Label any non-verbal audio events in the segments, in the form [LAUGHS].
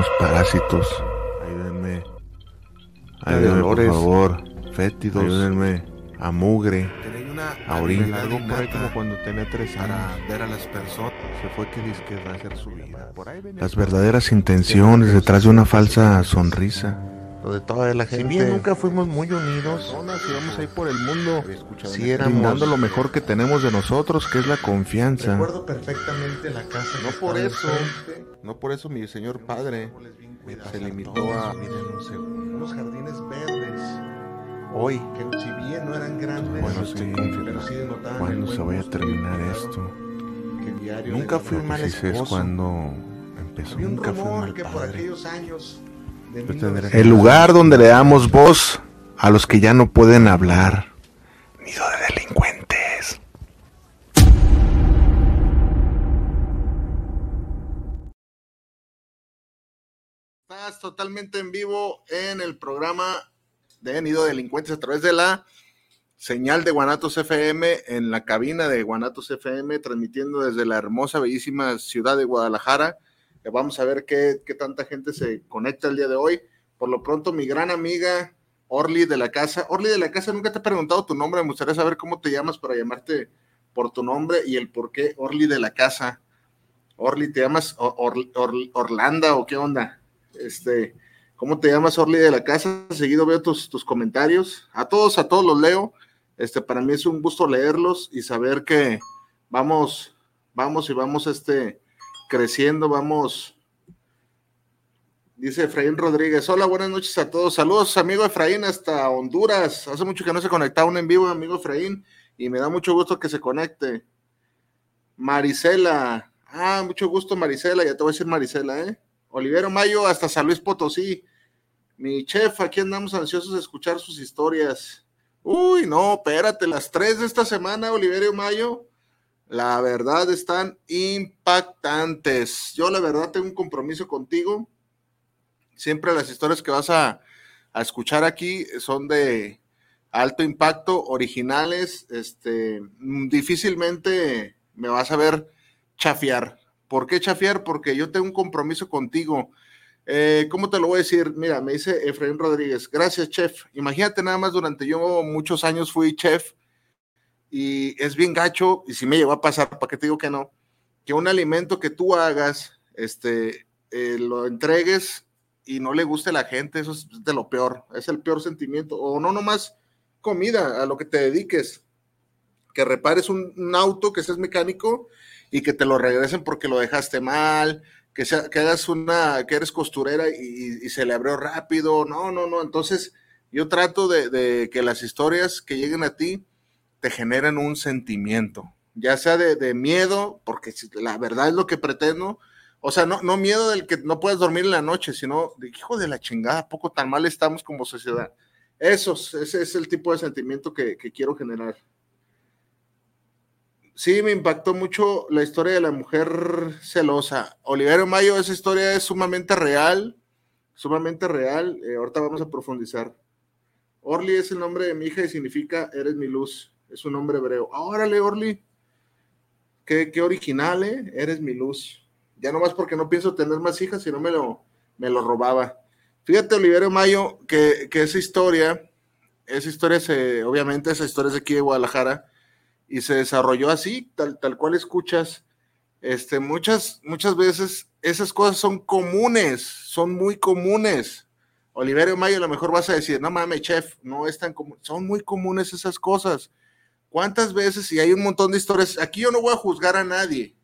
somos parásitos. Ayúdenme. Ayúdenme, por favor. Fétidos. Ayúdenme. A mugre. A orín. Algo por ahí como cuando tenía tres años. para ver a las personas. Se fue que disque a hacer su vida. Las verdaderas intenciones detrás de una falsa sonrisa. Lo de toda la gente. Si bien nunca fuimos muy unidos, íbamos ahí por el mundo. Sí éramos- brindando lo mejor que tenemos de nosotros, que es la confianza. recuerdo perfectamente la casa. No por eso, enfrente. no por eso mi señor padre se limitó a. Unos jardines verdes, hoy. que si bien no eran grandes, Bueno, sí, pero sí ¿Cuándo se vaya a terminar esto? que diario Nunca fui mal esposo. Es esposo. cuando empezó. Había un Nunca fui mal que por padre. aquellos años de Yo tendré- 1900 El lugar donde le damos voz a los que ya no pueden hablar. Nido de delincuentes. Estás totalmente en vivo en el programa de Nido de Delincuentes a través de la señal de Guanatos FM en la cabina de Guanatos FM, transmitiendo desde la hermosa, bellísima ciudad de Guadalajara. Vamos a ver qué, qué tanta gente se conecta el día de hoy. Por lo pronto, mi gran amiga Orly de la casa. Orly de la casa, nunca te he preguntado tu nombre. Me gustaría saber cómo te llamas para llamarte por tu nombre y el por qué Orly de la casa. Orly, ¿te llamas Or- Or- Or- Orlanda o qué onda? Este, ¿cómo te llamas, Orly de la casa? Seguido veo tus, tus comentarios. A todos, a todos los leo. Este, para mí es un gusto leerlos y saber que vamos, vamos y vamos este, creciendo, vamos. Dice Efraín Rodríguez, hola, buenas noches a todos. Saludos, amigo Efraín, hasta Honduras. Hace mucho que no se conectaba un en vivo, amigo Efraín, y me da mucho gusto que se conecte. Marisela, ah, mucho gusto, Marisela, ya te voy a decir Marisela, ¿eh? Olivero Mayo, hasta San Luis Potosí. Mi chef, aquí andamos ansiosos de escuchar sus historias. Uy, no, espérate, las tres de esta semana, Oliverio Mayo, la verdad están impactantes. Yo la verdad tengo un compromiso contigo. Siempre las historias que vas a, escuchar aquí son de alto impacto, originales, este, difícilmente me vas a ver chafiar. ¿Por qué chafiar? Porque yo tengo un compromiso contigo. Eh, ¿Cómo te lo voy a decir? Mira, me dice Efraín Rodríguez, gracias, chef. Imagínate nada más, durante yo muchos años fui chef y es bien gacho, y si me llegó a pasar, ¿para qué te digo que no? Que un alimento que tú hagas, este, eh, lo entregues y no le guste a la gente, eso es de lo peor, es el peor sentimiento. O no nomás comida, a lo que te dediques, que repares un, un auto, que seas mecánico y que te lo regresen porque lo dejaste mal, que, sea, que hagas una, que eres costurera y, se le abrió rápido, no, no, no, entonces yo trato de, que las historias que lleguen a ti te generen un sentimiento, ya sea de, miedo, porque la verdad es lo que pretendo, o sea, no, miedo del que no puedas dormir en la noche, sino de hijo de la chingada, poco tan mal estamos como sociedad. Esos, ese es el tipo de sentimiento que, que quiero generar. Sí, me impactó mucho la historia de la mujer celosa. Oliverio Mayo, esa historia es sumamente real, sumamente real. Eh, ahorita vamos a profundizar. Orly es el nombre de mi hija y significa eres mi luz. Es un nombre hebreo. Órale, Orly. Qué, original, ¿eh? Eres mi luz. Ya nomás porque no pienso tener más hijas, sino me lo, me lo robaba. Fíjate, Oliverio Mayo, que, esa historia, esa historia se, obviamente, esa historia es de aquí de Guadalajara y se desarrolló así, tal, tal cual escuchas. Este, muchas, muchas veces esas cosas son comunes, son muy comunes. Oliverio Mayo, a lo mejor vas a decir, no mames, chef, no es tan común. Son muy comunes esas cosas. ¿Cuántas veces? Y hay un montón de historias. Aquí yo no voy a juzgar a nadie,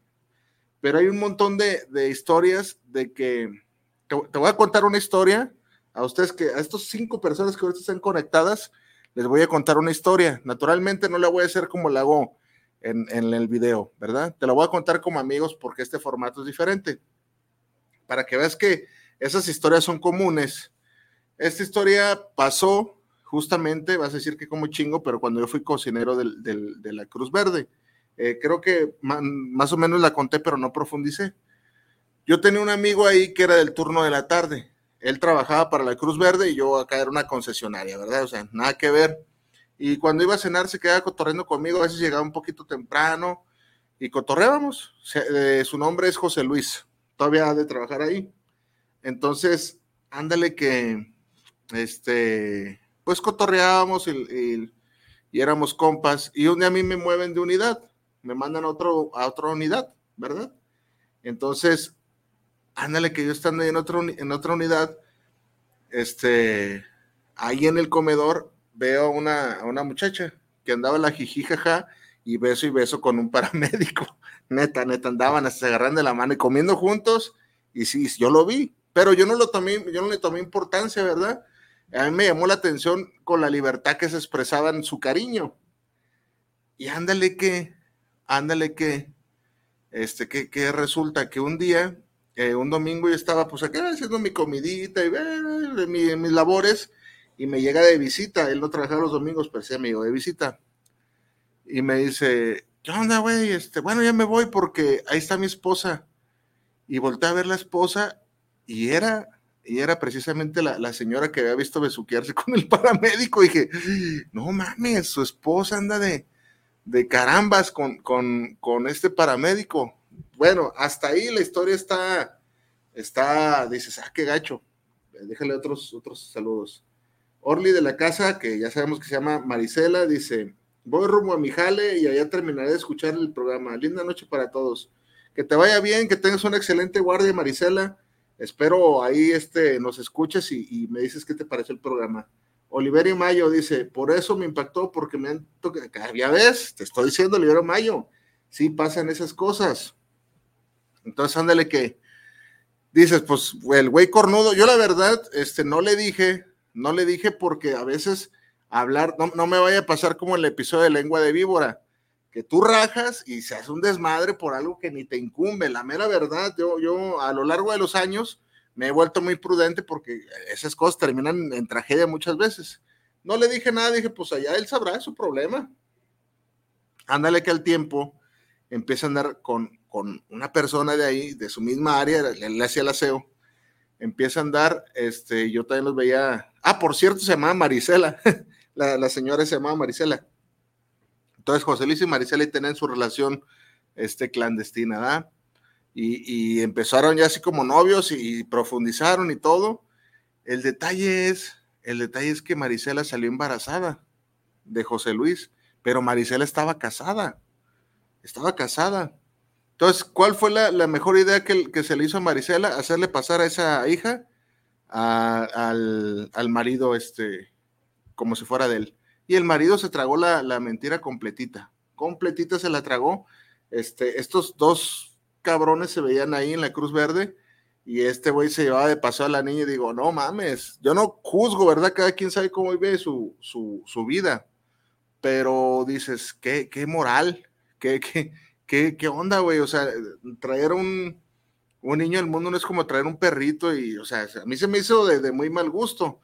pero hay un montón de, de historias de que. Te, te, voy a contar una historia a ustedes que, a estos cinco personas que ahorita están conectadas, les voy a contar una historia. Naturalmente no la voy a hacer como la hago en, en, el video, ¿verdad? Te la voy a contar como amigos porque este formato es diferente. Para que veas que esas historias son comunes. Esta historia pasó justamente, vas a decir que como chingo, pero cuando yo fui cocinero del, del, de la Cruz Verde. Eh, creo que más o menos la conté, pero no profundicé. Yo tenía un amigo ahí que era del turno de la tarde él trabajaba para la Cruz Verde y yo acá era una concesionaria, ¿verdad? O sea, nada que ver. Y cuando iba a cenar se quedaba cotorreando conmigo, a veces llegaba un poquito temprano y cotorreábamos. Eh, su nombre es José Luis, todavía de trabajar ahí. Entonces, ándale que, este, pues cotorreábamos y, éramos compas. Y un día a mí me mueven de unidad, me mandan a, otro, a otra unidad, ¿verdad? Entonces, ándale que yo estando en, otro, en otra unidad, este, ahí en el comedor veo una, a una muchacha que andaba la jijijaja y beso y beso con un paramédico. [LAUGHS] Neta, neta, andaban hasta agarrando la mano y comiendo juntos. Y sí, yo lo vi, pero yo no lo tomé, yo no le tomé importancia, ¿verdad? A mí me llamó la atención con la libertad que se expresaba en su cariño. Y ándale que, ándale que, este, que, resulta que un día, eh, un domingo yo estaba pues aquí haciendo mi comidita y eh, mis labores y me llega de visita, él no trabajaba los domingos, pero sí amigo de visita. Y me dice, ¿qué onda, güey? Este, bueno, ya me voy porque ahí está mi esposa. Y volteé a ver la esposa y era, y era precisamente la, señora que había visto besuquearse [LAUGHS] con el paramédico. Y dije, no mames, su esposa anda de, de carambas con, con, con este paramédico. Bueno, hasta ahí la historia está, está, dices, ah, qué gacho. Déjale otros, otros saludos. Orly de la casa, que ya sabemos que se llama Marisela, dice, voy rumbo a mi jale y allá terminaré de escuchar el programa. Linda noche para todos. Que te vaya bien, que tengas una excelente guardia, Marisela. Espero ahí este, nos escuches y, me dices qué te pareció el programa. Oliveri Mayo dice, por eso me impactó, porque me han tocado, ya ves, te estoy diciendo, Olivero Mayo, sí pasan esas cosas. Entonces, ándale que, dices, pues, el güey cornudo, yo la verdad, este, no le dije, no le dije porque a veces hablar, no, me vaya a pasar como el episodio de lengua de víbora, que tú rajas y se hace un desmadre por algo que ni te incumbe. La mera verdad, yo, yo a lo largo de los años me he vuelto muy prudente porque esas cosas terminan en tragedia muchas veces. No le dije nada, dije, pues allá él sabrá su problema. Ándale que al tiempo empieza a andar con, con una persona de ahí, de su misma área, le hacía el aseo empieza a andar, este, yo también los veía, ah, por cierto, se llamaba Marisela, [LAUGHS] la, señora se llamaba Marisela. Entonces José Luis y Marisela tenían su relación este, clandestina, ¿verdad? Y, empezaron ya así como novios y, profundizaron y todo. El detalle es, el detalle es que Marisela salió embarazada de José Luis, pero Marisela estaba casada, estaba casada. Entonces, ¿cuál fue la, mejor idea que, se le hizo a Marisela? Hacerle pasar a esa hija al, marido, este, como si fuera de él. Y el marido se tragó la, mentira completita. Completita se la tragó. Este, estos dos cabrones se veían ahí en la Cruz Verde y este güey se llevaba de paso a la niña y digo, no mames, yo no juzgo, ¿verdad? Cada quien sabe cómo vive su, su, vida. Pero dices, qué, qué moral, qué, qué, ¿qué, onda, güey? O sea, traer un, un niño al mundo no es como traer un perrito y, o sea, a mí se me hizo de, muy mal gusto.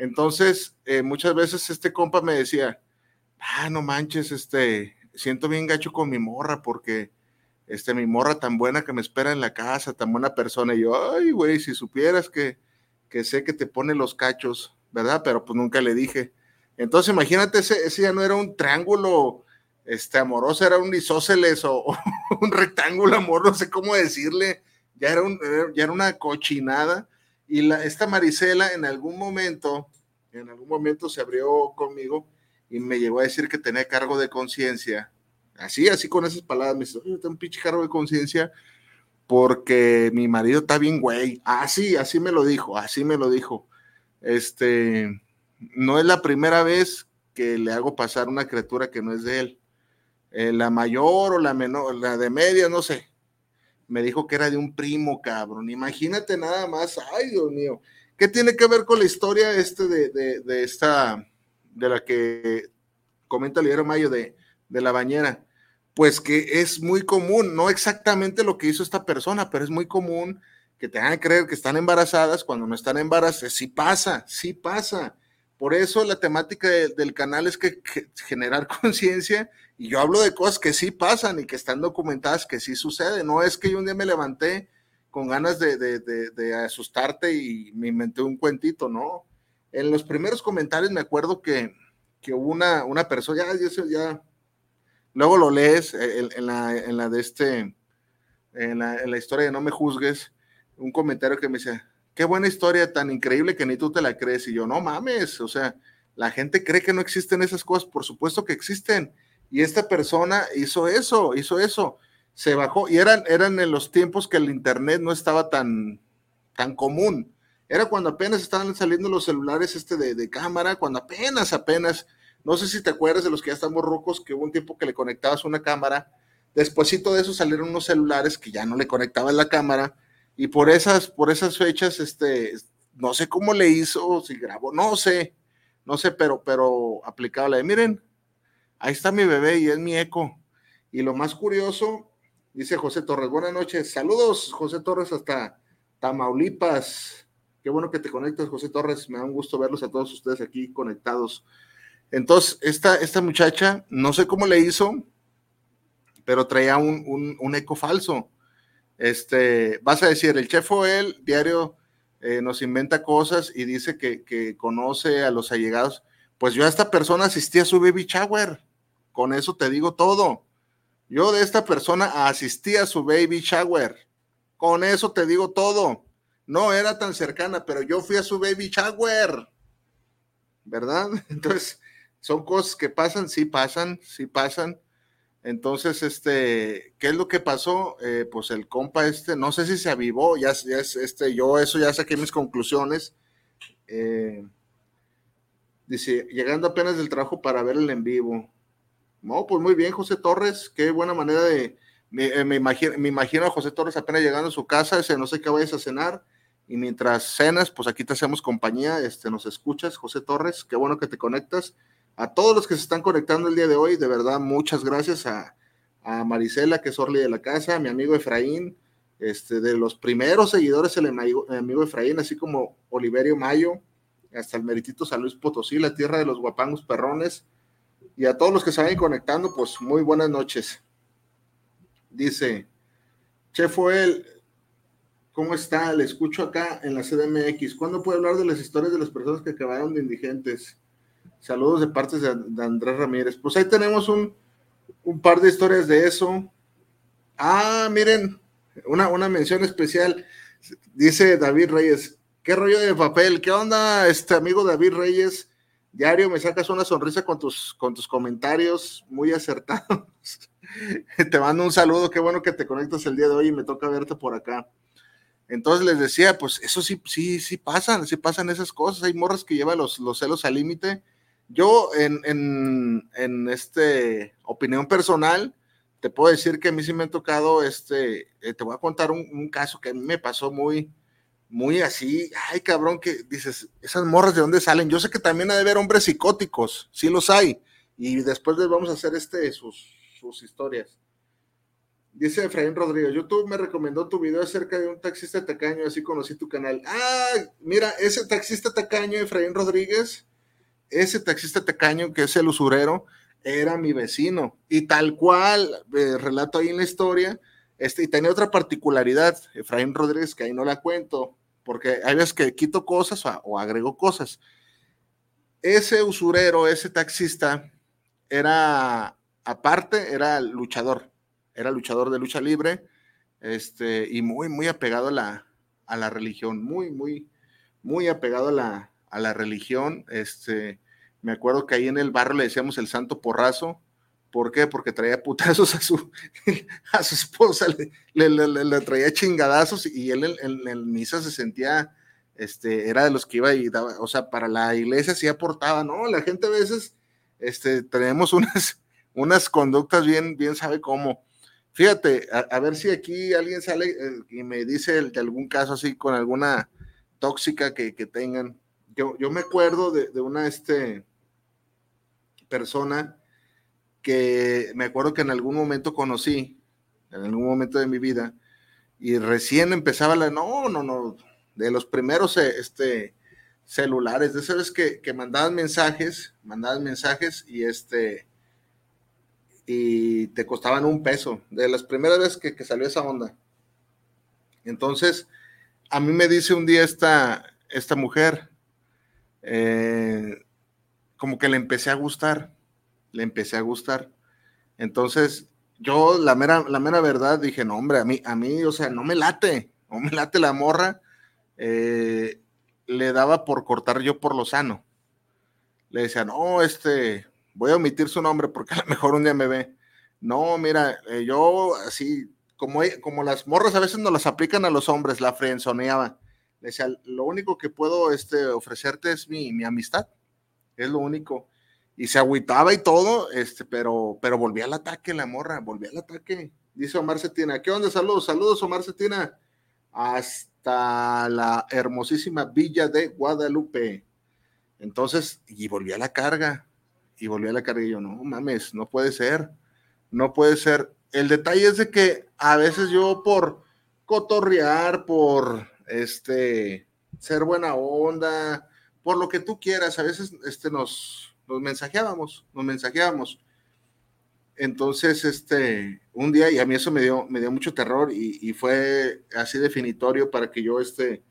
Entonces, eh, muchas veces este compa me decía, ah, no manches, este, siento bien gacho con mi morra porque, este, mi morra tan buena que me espera en la casa, tan buena persona. Y yo, ay, güey, si supieras que, que sé que te pone los cachos, ¿verdad? Pero pues nunca le dije. Entonces, imagínate, ese, ese ya no era un triángulo este amoroso era un isósceles o, [LAUGHS] un rectángulo amor, no sé cómo decirle, ya era, un, ya era una cochinada. Y la, esta Marisela en algún momento, en algún momento se abrió conmigo y me llegó a decir que tenía cargo de conciencia. Así, así con esas palabras, me dice, tengo un pinche cargo de conciencia porque mi marido está bien güey. Así, así me lo dijo, así me lo dijo. Este, no es la primera vez que le hago pasar una criatura que no es de él. Eh, la mayor o la menor, la de media, no sé. Me dijo que era de un primo, cabrón. Imagínate nada más. Ay, Dios mío. ¿Qué tiene que ver con la historia este de, esta, de la que comenta Lidero Mayo de, de la bañera? Pues que es muy común, no exactamente lo que hizo esta persona, pero es muy común que te hagan creer que están embarazadas cuando no están embarazadas. Sí pasa, sí pasa. Por eso la temática del canal es que generar [LAUGHS] conciencia y yo hablo de cosas que sí pasan y que están documentadas, que sí suceden. No es que yo un día me levanté con ganas de, asustarte y me inventé un cuentito, ¿no? En los primeros comentarios me acuerdo que, hubo una, una persona, ya, ya, luego lo lees eh, en, la, de este, en la, historia de No me juzgues, un comentario que me dice, qué buena historia tan increíble que ni tú te la crees. Y yo, no mames, o sea, la gente cree que no existen esas cosas, por supuesto que existen. Y esta persona hizo eso, hizo eso, se bajó. Y eran, eran en los tiempos que el Internet no estaba tan, tan común. Era cuando apenas estaban saliendo los celulares este de, cámara, cuando apenas, apenas, no sé si te acuerdas de los que ya estamos rocos, que hubo un tiempo que le conectabas una cámara. Despuésito de eso salieron unos celulares que ya no le conectaban la cámara y por esas, por esas fechas, este, no sé cómo le hizo, si grabó, no sé, no sé, pero, pero aplicable. Miren, ahí está mi bebé y es mi eco. Y lo más curioso, dice José Torres, buenas noches, saludos José Torres hasta Tamaulipas. Qué bueno que te conectas, José Torres. Me da un gusto verlos a todos ustedes aquí conectados. Entonces, esta, esta muchacha, no sé cómo le hizo, pero traía un, un, eco falso. Este, vas a decir, el chef él diario eh, nos inventa cosas y dice que, conoce a los allegados. Pues yo a esta persona asistí a su baby shower. Con eso te digo todo. Yo de esta persona asistí a su baby shower. Con eso te digo todo. No era tan cercana, pero yo fui a su baby shower. ¿Verdad? [LAUGHS] Entonces, son cosas que pasan, sí pasan, sí pasan. Entonces, este, ¿qué es lo que pasó? Eh, pues el compa este, no sé si se avivó, ya, ya es, este, yo eso ya saqué mis conclusiones. Eh, dice, llegando apenas del trabajo para ver el en vivo. No, pues muy bien, José Torres, qué buena manera de, me, eh, imagino, me imagino a José Torres apenas llegando a su casa, ese, no sé qué vayas a cenar, y mientras cenas, pues aquí te hacemos compañía, este, nos escuchas, José Torres, qué bueno que te conectas. A todos los que se están conectando el día de hoy, de verdad, muchas gracias a, a Marisela, que es Orly de la casa, a mi amigo Efraín, este, de los primeros seguidores, el amigo, Efraín, así como Oliverio Mayo, hasta el meritito San Luis Potosí, la tierra de los guapangos perrones, y a todos los que se vayan conectando, pues muy buenas noches. Dice, Chef Joel, ¿cómo está? Le escucho acá en la CDMX. ¿Cuándo puede hablar de las historias de las personas que acabaron de indigentes? Saludos de parte de, Andrés Ramírez. Pues ahí tenemos un, par de historias de eso. Ah, miren, una, una mención especial. Dice David Reyes, ¿qué rollo de papel? ¿Qué onda, este amigo David Reyes? Diario, me sacas una sonrisa con tus, con tus comentarios muy acertados. [LAUGHS] te mando un saludo, qué bueno que te conectas el día de hoy y me toca verte por acá. Entonces les decía, pues eso sí, sí, sí pasan, sí pasan esas cosas. Hay morras que llevan los, los celos al límite yo, en, en, en este opinión personal, te puedo decir que a mí sí me ha tocado, este, eh, te voy a contar un, caso que a mí me pasó muy, muy así, ay cabrón, que dices, esas morras de dónde salen, yo sé que también ha de haber hombres psicóticos, sí los hay, y después les vamos a hacer este, sus, sus historias. Dice Efraín Rodríguez, YouTube me recomendó tu video acerca de un taxista tacaño, así conocí tu canal. Ah, mira, ese taxista tacaño, Efraín Rodríguez, ese taxista tacaño que es el usurero era mi vecino y tal cual, eh, relato ahí en la historia, este, y tenía otra particularidad, Efraín Rodríguez, que ahí no la cuento, porque hay veces que quito cosas o, agrego cosas. Ese usurero, ese taxista, era, aparte, era luchador, era luchador de lucha libre, este, y muy, muy apegado a la, a la religión, muy, muy, muy apegado a la, a la religión. Este, me acuerdo que ahí en el barrio le decíamos el santo porrazo. ¿Por qué? Porque traía putazos a su, [LAUGHS] a su esposa, le, le, traía chingadazos y él en, en, misa se sentía, este, era de los que iba y daba, o sea, para la iglesia sí aportaba, ¿no? La gente a veces, este, tenemos unas, [LAUGHS] unas conductas bien, bien sabe cómo. Fíjate, a, ver si aquí alguien sale eh, y me dice de algún caso así con alguna tóxica que, que tengan yo, me acuerdo de, una este, persona que me acuerdo que en algún momento conocí, en algún momento de mi vida, y recién empezaba la, no, no, no, de los primeros este, celulares, de esas que, que mandaban mensajes, mandaban mensajes y este, y te costaban un peso, de las primeras veces que, que salió esa onda. Entonces, a mí me dice un día esta, esta mujer, eh, como que le empecé a gustar, le empecé a gustar. Entonces, yo la mera, la mera verdad dije, no, hombre, a mí, a mí, o sea, no me late, no me late la morra. eh, le daba por cortar yo por lo sano. Le decía, no, este, voy a omitir su nombre porque a lo mejor un día me ve. No, mira, eh, yo así, como, como las morras a veces nos las aplican a los hombres, la frenzoneaba. Le decía, lo único que puedo este, ofrecerte es mi, mi amistad. Es lo único y se agüitaba y todo, este, pero, pero volvía al ataque la morra, volvía al ataque. Dice Omar Cetina, ¿qué onda? Saludos, saludos Omar Cetina. Hasta la hermosísima villa de Guadalupe. Entonces, y volvía a la carga, y volvía a la carga, y yo, no mames, no puede ser, no puede ser. El detalle es de que a veces yo por cotorrear, por este, ser buena onda, por lo que tú quieras, a veces este, nos, nos mensajeábamos, nos mensajeábamos. Entonces, este, un día, y a mí eso me dio, me dio mucho terror y, fue así definitorio para que yo, este,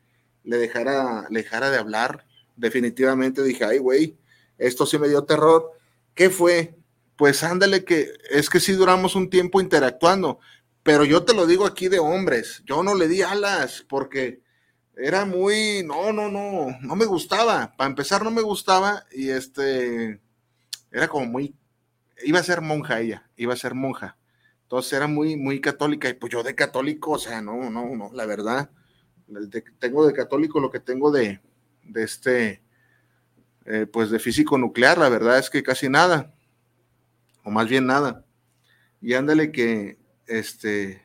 le dejara, le dejara de hablar. Definitivamente dije, ay, güey, esto sí me dio terror. ¿Qué fue? Pues ándale que es que sí duramos un tiempo interactuando, pero yo te lo digo aquí de hombres, yo no le di alas porque era muy, no, no, no, no me gustaba. Para empezar, no me gustaba y este, era como muy, iba a ser monja ella, iba a ser monja. Entonces era muy, muy católica y pues yo de católico, o sea, no, no, no, la verdad, tengo de católico lo que tengo de, de este, eh, pues de físico nuclear, la verdad es que casi nada, o más bien nada. Y ándale que, este,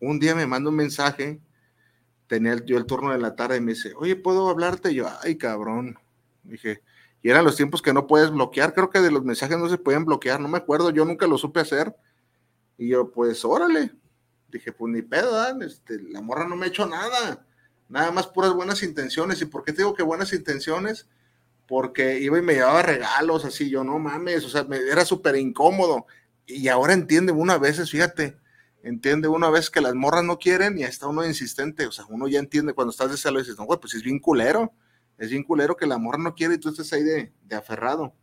un día me manda un mensaje tenía yo el turno de la tarde y me dice, oye, ¿puedo hablarte? Y yo, ay, cabrón. Dije, y eran los tiempos que no puedes bloquear, creo que de los mensajes no se pueden bloquear, no me acuerdo, yo nunca lo supe hacer. Y yo, pues, órale. Dije, pues ni pedo, este, la morra no me ha hecho nada, nada más puras buenas intenciones. ¿Y por qué te digo que buenas intenciones? Porque iba y me llevaba regalos, así, yo, no mames, o sea, me, era súper incómodo. Y ahora entiende una vez, fíjate, entiende una vez que las morras no quieren y está uno insistente, o sea, uno ya entiende cuando estás de celo dices, no, güey, pues es bien culero, es bien culero que la morra no quiere y tú estés ahí de, aferrado.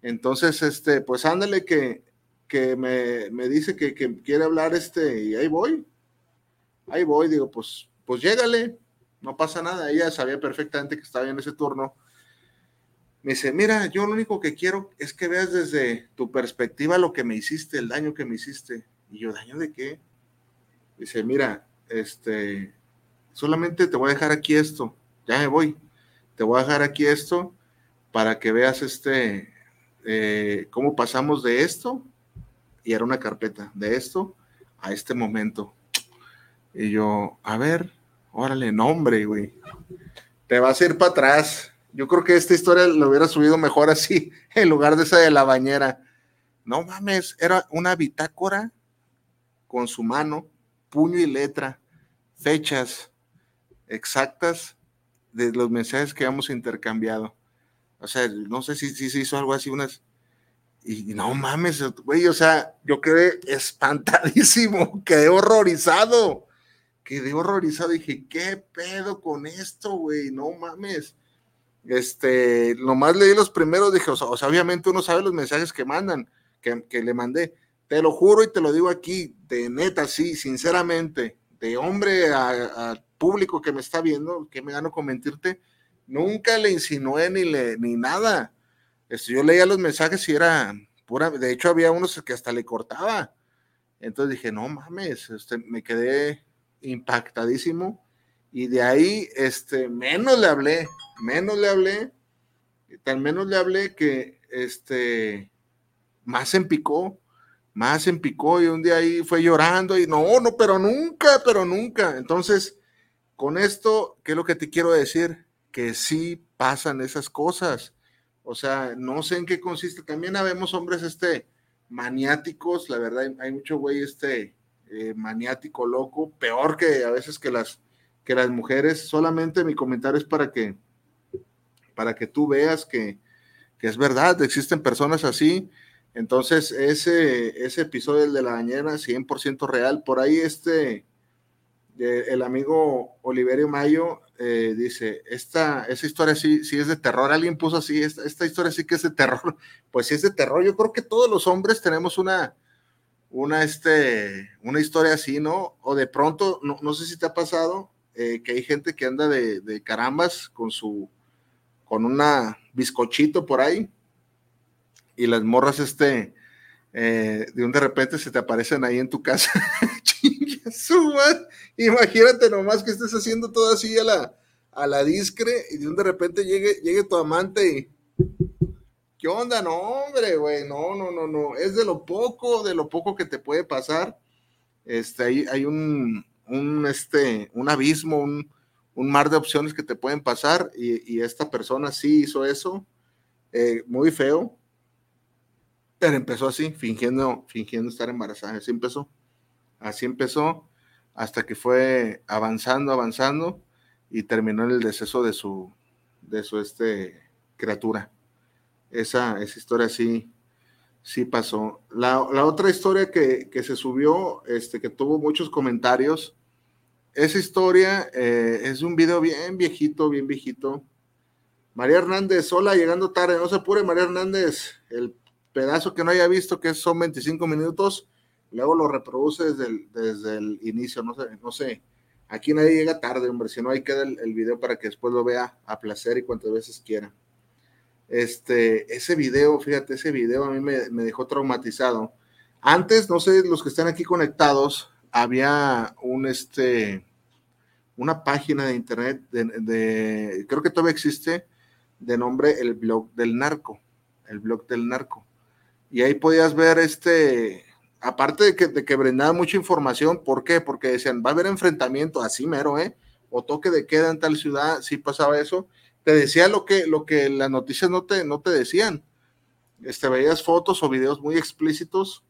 Entonces, este, pues ándale que, que me, me dice que, que, quiere hablar este, y ahí voy, ahí voy, digo, pues, pues llégale, no pasa nada, ella sabía perfectamente que estaba en ese turno. Me dice, mira, yo lo único que quiero es que veas desde tu perspectiva lo que me hiciste, el daño que me hiciste y yo, ¿daño de qué? Dice, mira, este, solamente te voy a dejar aquí esto, ya me voy, te voy a dejar aquí esto para que veas este, eh, cómo pasamos de esto, y era una carpeta, de esto a este momento. Y yo, a ver, órale, nombre, güey, te vas a ir para atrás. Yo creo que esta historia lo hubiera subido mejor así, [LAUGHS] en lugar de esa de la bañera. No mames, era una bitácora con su mano, puño y letra, fechas exactas de los mensajes que hemos intercambiado. O sea, no sé si, si se hizo algo así, unas... Y no mames, güey, o sea, yo quedé espantadísimo, [LAUGHS] quedé horrorizado, quedé horrorizado, dije, ¿qué pedo con esto, güey? No mames. Este, nomás leí los primeros, dije, o sea, obviamente uno sabe los mensajes que mandan, que, que le mandé, te lo juro y te lo digo aquí, de neta, sí, sinceramente, de hombre al público que me está viendo, que me gano con mentirte, nunca le insinué ni, le, ni nada. Este, yo leía los mensajes y era pura, de hecho había unos que hasta le cortaba. Entonces dije, no mames, este, me quedé impactadísimo y de ahí, este, menos le hablé, menos le hablé, tan menos le hablé que, este, más se empicó más en picó y un día ahí fue llorando y no, no, pero nunca, pero nunca. Entonces, con esto, ¿qué es lo que te quiero decir? Que sí pasan esas cosas. O sea, no sé en qué consiste. También habemos hombres este maniáticos, la verdad, hay mucho güey este eh, maniático loco, peor que a veces que las que las mujeres. Solamente mi comentario es para que para que tú veas que, que es verdad, existen personas así entonces, ese, ese episodio de la bañera, 100% real. Por ahí este, el amigo Oliverio Mayo eh, dice, esta, esa historia sí, sí es de terror. Alguien puso así, esta, esta, historia sí que es de terror. [LAUGHS] Pues sí es de terror. Yo creo que todos los hombres tenemos una, una, este, una historia así, ¿no? O de pronto, no, no sé si te ha pasado, eh, que hay gente que anda de, carambas con su, con una bizcochito por ahí, y las morras, este, eh, de un de repente se te aparecen ahí en tu casa. [LAUGHS] Imagínate nomás que estés haciendo todo así a la, a la discre y de un de repente llegue, llegue tu amante y. ¿Qué onda? No, hombre, güey, no, no, no, no. Es de lo poco, de lo poco que te puede pasar. Este, hay, hay un, un, este, un abismo, un, un mar de opciones que te pueden pasar y, esta persona sí hizo eso. Eh, muy feo, pero empezó así, fingiendo, fingiendo estar embarazada. Así empezó. Así empezó hasta que fue avanzando, avanzando y terminó en el deceso de su, de su este, criatura. Esa, esa historia sí, sí pasó. La, otra historia que, se subió, este, que tuvo muchos comentarios, esa historia eh, es un video bien viejito, bien viejito. María Hernández, hola, llegando tarde, no se apure, María Hernández, el pedazo que no haya visto, que son 25 minutos, luego lo reproduce desde el, desde el inicio, no sé, no sé. Aquí nadie llega tarde, hombre, si no ahí queda el, el, video para que después lo vea a placer y cuantas veces quiera. Este, ese video, fíjate, ese video a mí me, me dejó traumatizado. Antes, no sé, los que están aquí conectados, había un, este, una página de internet, de, de, creo que todavía existe, de nombre El Blog del Narco, el Blog del Narco y ahí podías ver este, aparte de que, de que brindaba mucha información, ¿por qué? Porque decían, va a haber enfrentamiento, así mero, ¿eh? O toque de queda en tal ciudad, sí pasaba eso. Te decía lo que, lo que las noticias no te, no te decían. Este, veías fotos o videos muy explícitos.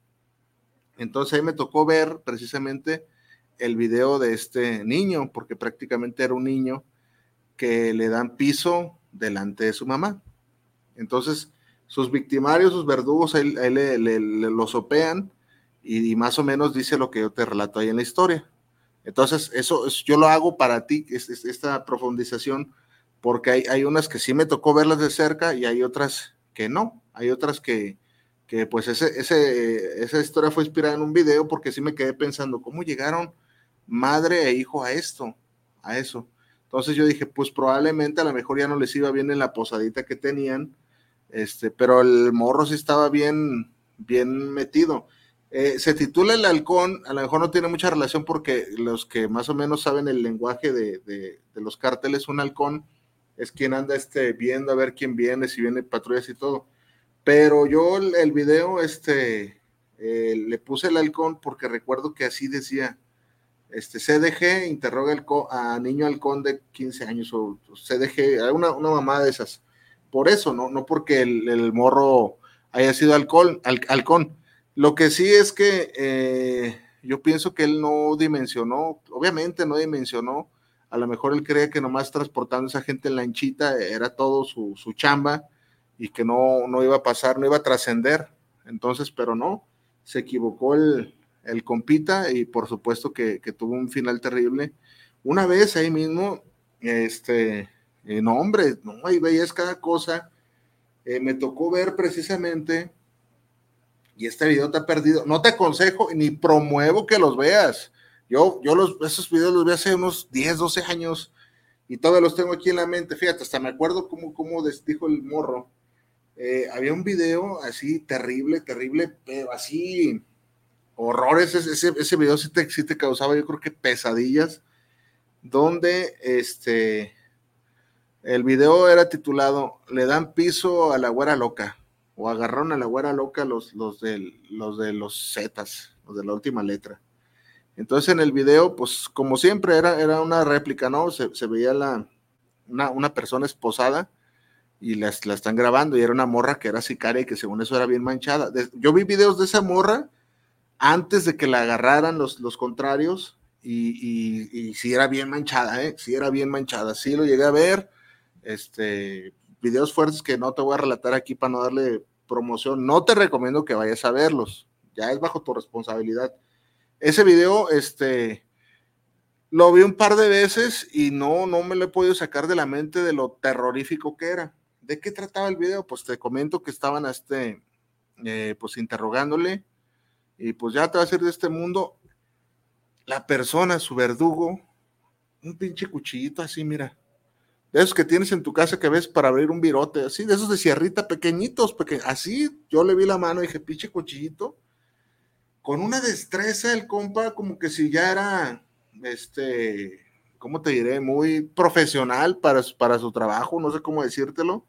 Entonces ahí me tocó ver precisamente el video de este niño, porque prácticamente era un niño que le dan piso delante de su mamá. Entonces, sus victimarios, sus verdugos, ahí, le, lo sopean y, más o menos dice lo que yo te relato ahí en la historia. Entonces, eso yo lo hago para ti, esta profundización, porque hay, hay, unas que sí me tocó verlas de cerca y hay otras que no. Hay otras que, que pues ese, ese, esa historia fue inspirada en un video porque sí me quedé pensando, ¿cómo llegaron madre e hijo a esto? A eso. Entonces yo dije, pues probablemente a lo mejor ya no les iba bien en la posadita que tenían este, pero el morro sí estaba bien, bien metido. Eh, se titula El Halcón, a lo mejor no tiene mucha relación porque los que más o menos saben el lenguaje de, los cárteles, un halcón es quien anda este, viendo a ver quién viene, si viene patrullas y todo. Pero yo el, video, este, eh, le puse el halcón porque recuerdo que así decía, este, CDG interroga el a niño halcón de 15 años o CDG, una, una mamá de esas por eso, no, no porque el, morro haya sido alcohol, halcón. Lo que sí es que eh, yo pienso que él no dimensionó, obviamente no dimensionó, a lo mejor él creía que nomás transportando a esa gente en la hinchita era todo su, chamba y que no, no iba a pasar, no iba a trascender. Entonces, pero no, se equivocó el, el compita y por supuesto que, tuvo un final terrible. Una vez ahí mismo, este, eh, no, hombre, no, ahí veías cada cosa. Eh, me tocó ver precisamente, y este video te ha perdido. No te aconsejo ni promuevo que los veas. Yo, yo los, esos videos los vi hace unos 10, 12 años y todavía los tengo aquí en la mente. Fíjate, hasta me acuerdo cómo, cómo dijo el morro. Eh, había un video así terrible, terrible, pero así horrores. Ese, ese video sí te, sí te causaba, yo creo que pesadillas, donde este el video era titulado Le dan piso a la güera loca o agarraron a la güera loca los, los, de, los de los Zetas, los de la última letra. Entonces en el video, pues como siempre era, era una réplica, ¿no? Se, veía la, una, persona esposada y la, la, están grabando y era una morra que era sicaria y que según eso era bien manchada. yo vi videos de esa morra antes de que la agarraran los, los contrarios y, y, y sí era bien manchada, ¿eh? Sí era bien manchada, sí lo llegué a ver este, videos fuertes que no te voy a relatar aquí para no darle promoción. No te recomiendo que vayas a verlos, ya es bajo tu responsabilidad. Ese video, este, lo vi un par de veces y no, no me lo he podido sacar de la mente de lo terrorífico que era. ¿De qué trataba el video? Pues te comento que estaban este, eh, pues interrogándole y pues ya te va a decir de este mundo. La persona, su verdugo, un pinche cuchillito así, mira. De esos que tienes en tu casa que ves para abrir un virote, así, de esos de sierrita, pequeñitos, así, yo le vi la mano y dije, pinche cuchillito. Con una destreza el compa, como que si ya era, este, ¿cómo te diré? Muy profesional para, para su trabajo, no sé cómo decírtelo.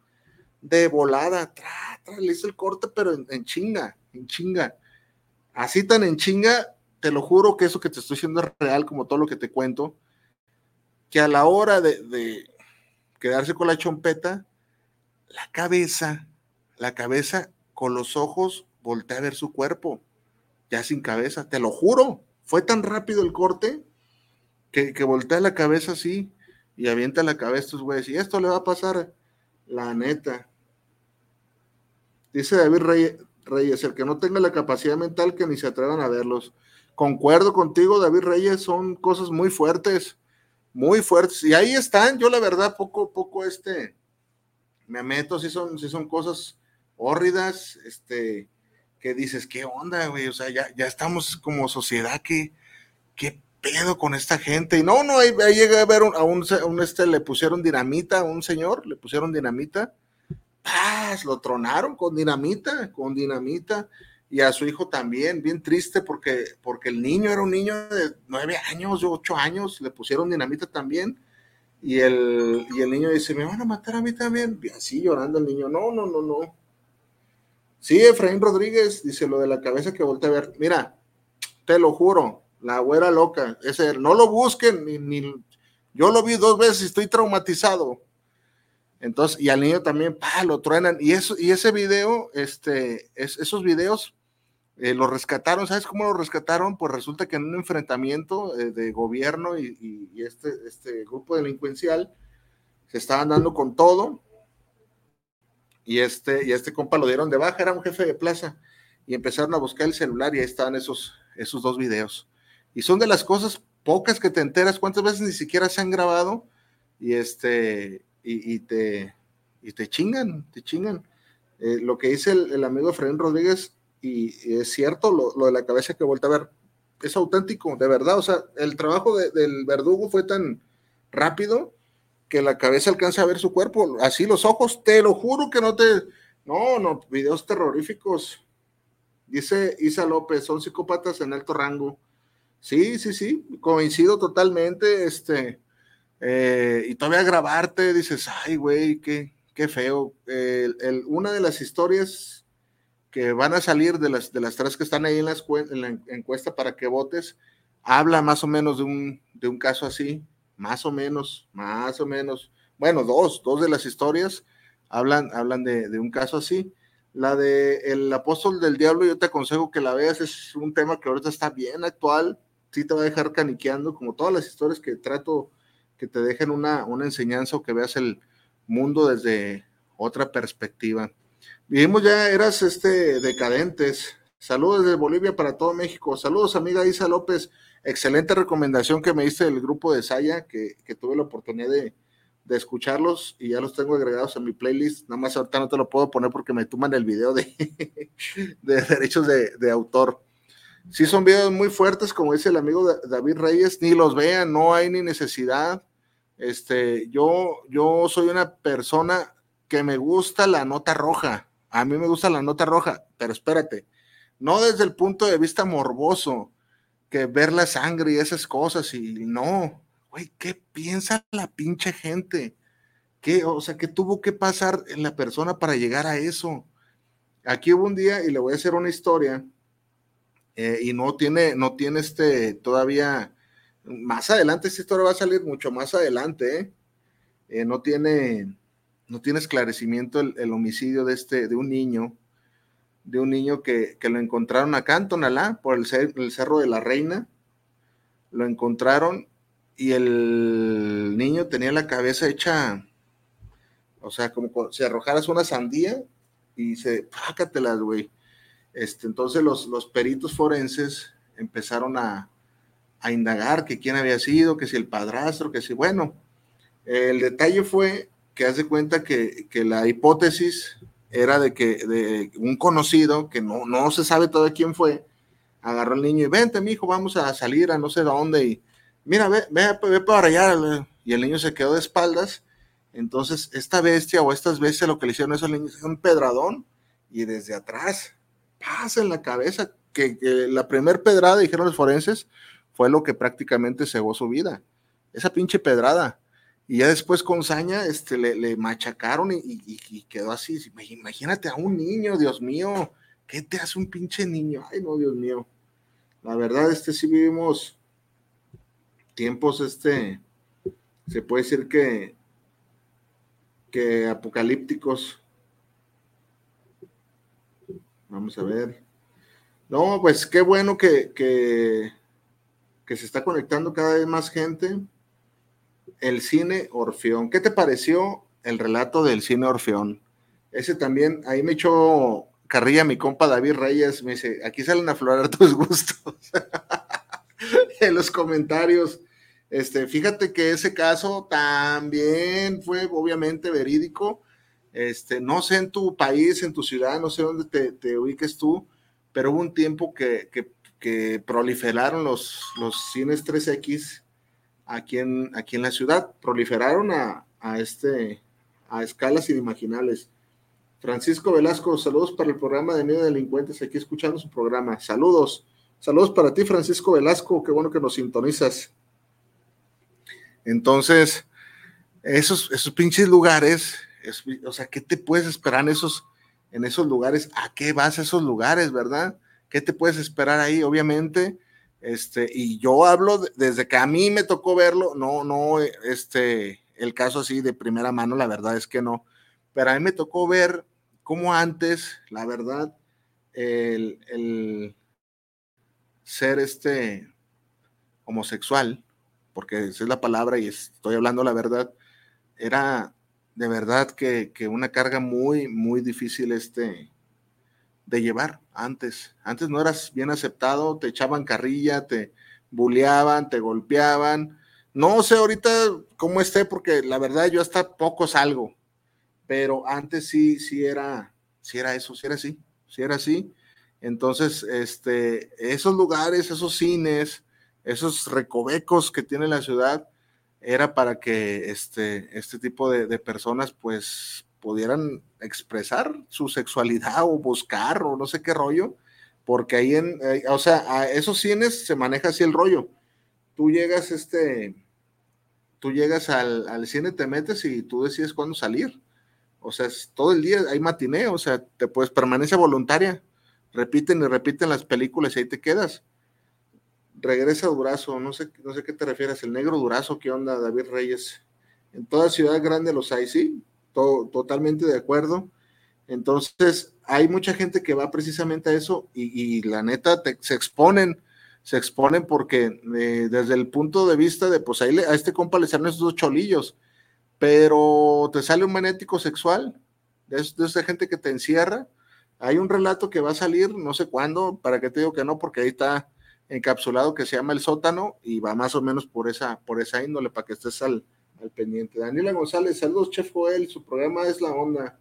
De volada, tra, tra, le hice el corte, pero en chinga, en chinga. Así tan en chinga, te lo juro que eso que te estoy diciendo es real, como todo lo que te cuento, que a la hora de, quedarse con la chompeta, la cabeza, la cabeza con los ojos voltea a ver su cuerpo, ya sin cabeza, te lo juro, fue tan rápido el corte que, que voltea la cabeza así y avienta la cabeza estos güeyes, y esto le va a pasar, la neta. Dice David Reyes, Reyes, el que no tenga la capacidad mental que ni se atrevan a verlos. Concuerdo contigo, David Reyes, son cosas muy fuertes, muy fuertes. Y ahí están, yo la verdad, poco, poco este, me meto, si son, son cosas hórridas, este, que dices, ¿qué onda, güey? O sea, ya, ya estamos como sociedad, que qué pedo con esta gente? Y no, no, ahí, ahí llegué a ver a un, un, este, le pusieron dinamita a un señor, le pusieron dinamita, ¡paz! Lo tronaron con dinamita, con dinamita y a su hijo también, bien triste porque, porque el niño era un niño de nueve años, ocho años, le pusieron dinamita también, y el, y el niño dice, me van a matar a mí también, y así llorando el niño, no, no, no, no. Sí, Efraín Rodríguez dice lo de la cabeza que voltea a ver, mira, te lo juro, la güera loca, ese, no lo busquen, ni, ni, yo lo vi dos veces y estoy traumatizado. Entonces, y al niño también, pa, lo truenan. Y eso, y ese video, este, es, esos videos eh, lo rescataron, ¿sabes cómo lo rescataron? Pues resulta que en un enfrentamiento eh, de gobierno y, este, este, grupo delincuencial se estaban dando con todo y este, y este compa lo dieron de baja, era un jefe de plaza y empezaron a buscar el celular y ahí estaban esos, esos dos videos. Y son de las cosas pocas que te enteras, cuántas veces ni siquiera se han grabado y este, y, te, y te chingan, te chingan. Eh, lo que dice el, el amigo Efraín Rodríguez y, es cierto lo, de la cabeza que vuelta a ver, es auténtico, de verdad, o sea, el trabajo del verdugo fue tan rápido que la cabeza alcanza a ver su cuerpo, así los ojos, te lo juro que no te, no, no, videos terroríficos, dice Isa López, son psicópatas en alto rango, sí, sí, sí, coincido totalmente, este, eh, y todavía grabarte, dices, ay, güey, qué, qué feo, una de las historias que van a salir de las, de las tres que están ahí en la, en la encuesta para que votes, habla más o menos de un, de un caso así, más o menos, más o menos. Bueno, dos, dos de las historias hablan, hablan de, de un caso así. La de El Apóstol del Diablo, yo te aconsejo que la veas, es un tema que ahorita está bien actual, sí te va a dejar caniqueando, como todas las historias que trato que te dejen una, una enseñanza o que veas el mundo desde otra perspectiva. Vivimos ya eras este, decadentes. Saludos desde Bolivia para todo México. Saludos, amiga Isa López. Excelente recomendación que me diste del grupo de Saya, que, tuve la oportunidad de, escucharlos y ya los tengo agregados a mi playlist. Nada más ahorita no te lo puedo poner porque me tuman el video de, [LAUGHS] de derechos de, autor. Sí, son videos muy fuertes, como dice el amigo David Reyes, ni los vean, no hay ni necesidad. Este, yo, yo soy una persona que me gusta la nota roja. A mí me gusta la nota roja, pero espérate, no desde el punto de vista morboso, que ver la sangre y esas cosas, y no, güey, ¿qué piensa la pinche gente? ¿Qué, o sea, qué tuvo que pasar en la persona para llegar a eso? Aquí hubo un día, y le voy a hacer una historia, eh, y no tiene, no tiene este, todavía, más adelante, esta historia va a salir mucho más adelante, ¿eh? Eh, no tiene, no tiene esclarecimiento el, homicidio de, este, de un niño, de un niño que, lo encontraron acá en Tonalá, por el, el, Cerro de la Reina. Lo encontraron y el niño tenía la cabeza hecha, o sea, como si arrojaras una sandía y se, pácatelas, güey. Este, entonces los, los peritos forenses empezaron a, a indagar que quién había sido, que si el padrastro, que si, bueno, el detalle fue que hace cuenta que, la hipótesis era de que de un conocido, que no, no se sabe todavía quién fue, agarró al niño y vente, mi hijo, vamos a salir a no sé dónde. Y, mira, ve, ve, para allá. Y el niño se quedó de espaldas. Entonces, esta bestia o estas bestias lo que le hicieron eso al niño es un pedradón y desde atrás, pasa en la cabeza, que, la primer pedrada, dijeron los forenses, fue lo que prácticamente cegó su vida. Esa pinche pedrada. Y ya después con saña este, le, machacaron y, quedó así. Imagínate a un niño, Dios mío. ¿Qué te hace un pinche niño? Ay, no, Dios mío. La verdad, este sí vivimos tiempos, este, se puede decir que, que apocalípticos. Vamos a ver. No, pues qué bueno que, que, que se está conectando cada vez más gente el cine Orfeón. ¿Qué te pareció el relato del cine Orfeón? Ese también, ahí me echó carrilla mi compa David Reyes, me dice, aquí salen a aflorar [LAUGHS] tus gustos. [LAUGHS] en los comentarios. Este, fíjate que ese caso también fue obviamente verídico. Este, no sé en tu país, en tu ciudad, no sé dónde te, te ubiques tú, pero hubo un tiempo que, que, proliferaron los, los cines 3X aquí en, aquí en la ciudad. Proliferaron a, este, a escalas inimaginables. Francisco Velasco, saludos para el programa de Medio Delincuentes, aquí escuchando su programa. Saludos, saludos para ti, Francisco Velasco, qué bueno que nos sintonizas. Entonces, esos, esos pinches lugares, o sea, ¿qué te puedes esperar en esos, en esos lugares? ¿A qué vas a esos lugares, verdad? ¿Qué te puedes esperar ahí? Obviamente, este, y yo hablo desde que a mí me tocó verlo, no, no, este, el caso así de primera mano, la verdad es que no, pero a mí me tocó ver cómo antes, la verdad, el, ser este homosexual, porque esa es la palabra y estoy hablando la verdad, era de verdad que, que una carga muy, muy difícil este, de llevar antes. Antes no eras bien aceptado, te echaban carrilla, te buleaban, te golpeaban. No sé ahorita cómo esté, porque la verdad yo hasta poco salgo, pero antes sí, sí era, sí era eso, sí era así, sí era así. Entonces, este, esos lugares, esos cines, esos recovecos que tiene la ciudad, era para que este, este tipo de, de personas pues pudieran expresar su sexualidad o buscar o no sé qué rollo, porque ahí en, eh, o sea, a esos cines se maneja así el rollo. Tú llegas, este, tú llegas al, cine, te metes y tú decides cuándo salir. O sea, todo el día hay matiné, o sea, te puedes permanencia voluntaria. Repiten y repiten las películas y ahí te quedas. Regresa Durazo, no sé, no sé qué te refieres, el negro Durazo, ¿qué onda, David Reyes? En toda ciudad grande los hay, sí, totalmente de acuerdo. Entonces, hay mucha gente que va precisamente a eso y, la neta se exponen, se exponen porque eh, desde el punto de vista de, pues ahí a este compa le salen esos dos cholillos, pero te sale un magnético sexual de, de esa gente que te encierra. Hay un relato que va a salir, no sé cuándo, para que te digo que no, porque ahí está encapsulado que se llama El Sótano y va más o menos por esa, por esa índole, para que estés al, al pendiente. Daniela González, saludos, Chef Joel, su programa es La Onda.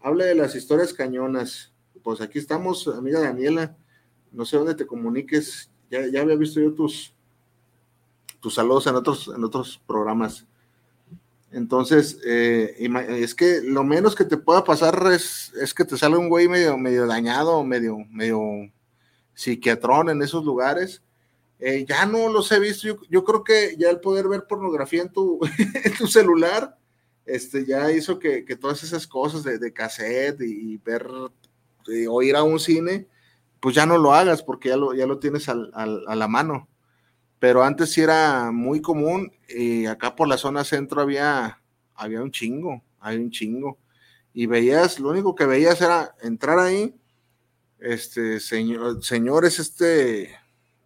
Habla de las historias cañonas. Pues aquí estamos, amiga Daniela. No sé dónde te comuniques. Ya, había visto yo tus, tus saludos en otros, en otros programas. Entonces, eh, es que lo menos que te pueda pasar es, es que te salga un güey medio, medio dañado, medio, medio psiquiatrón en esos lugares eh, ya no los he visto. Yo, creo que ya el poder ver pornografía en tu, [LAUGHS] tu celular este, ya hizo que, todas esas cosas de, cassette y, ver o ir a un cine, pues ya no lo hagas porque ya lo, ya lo tienes a la mano. Pero antes sí era muy común y acá por la zona centro había, había un chingo, hay un chingo. Y veías, lo único que veías era entrar ahí, este, señor, señores, este,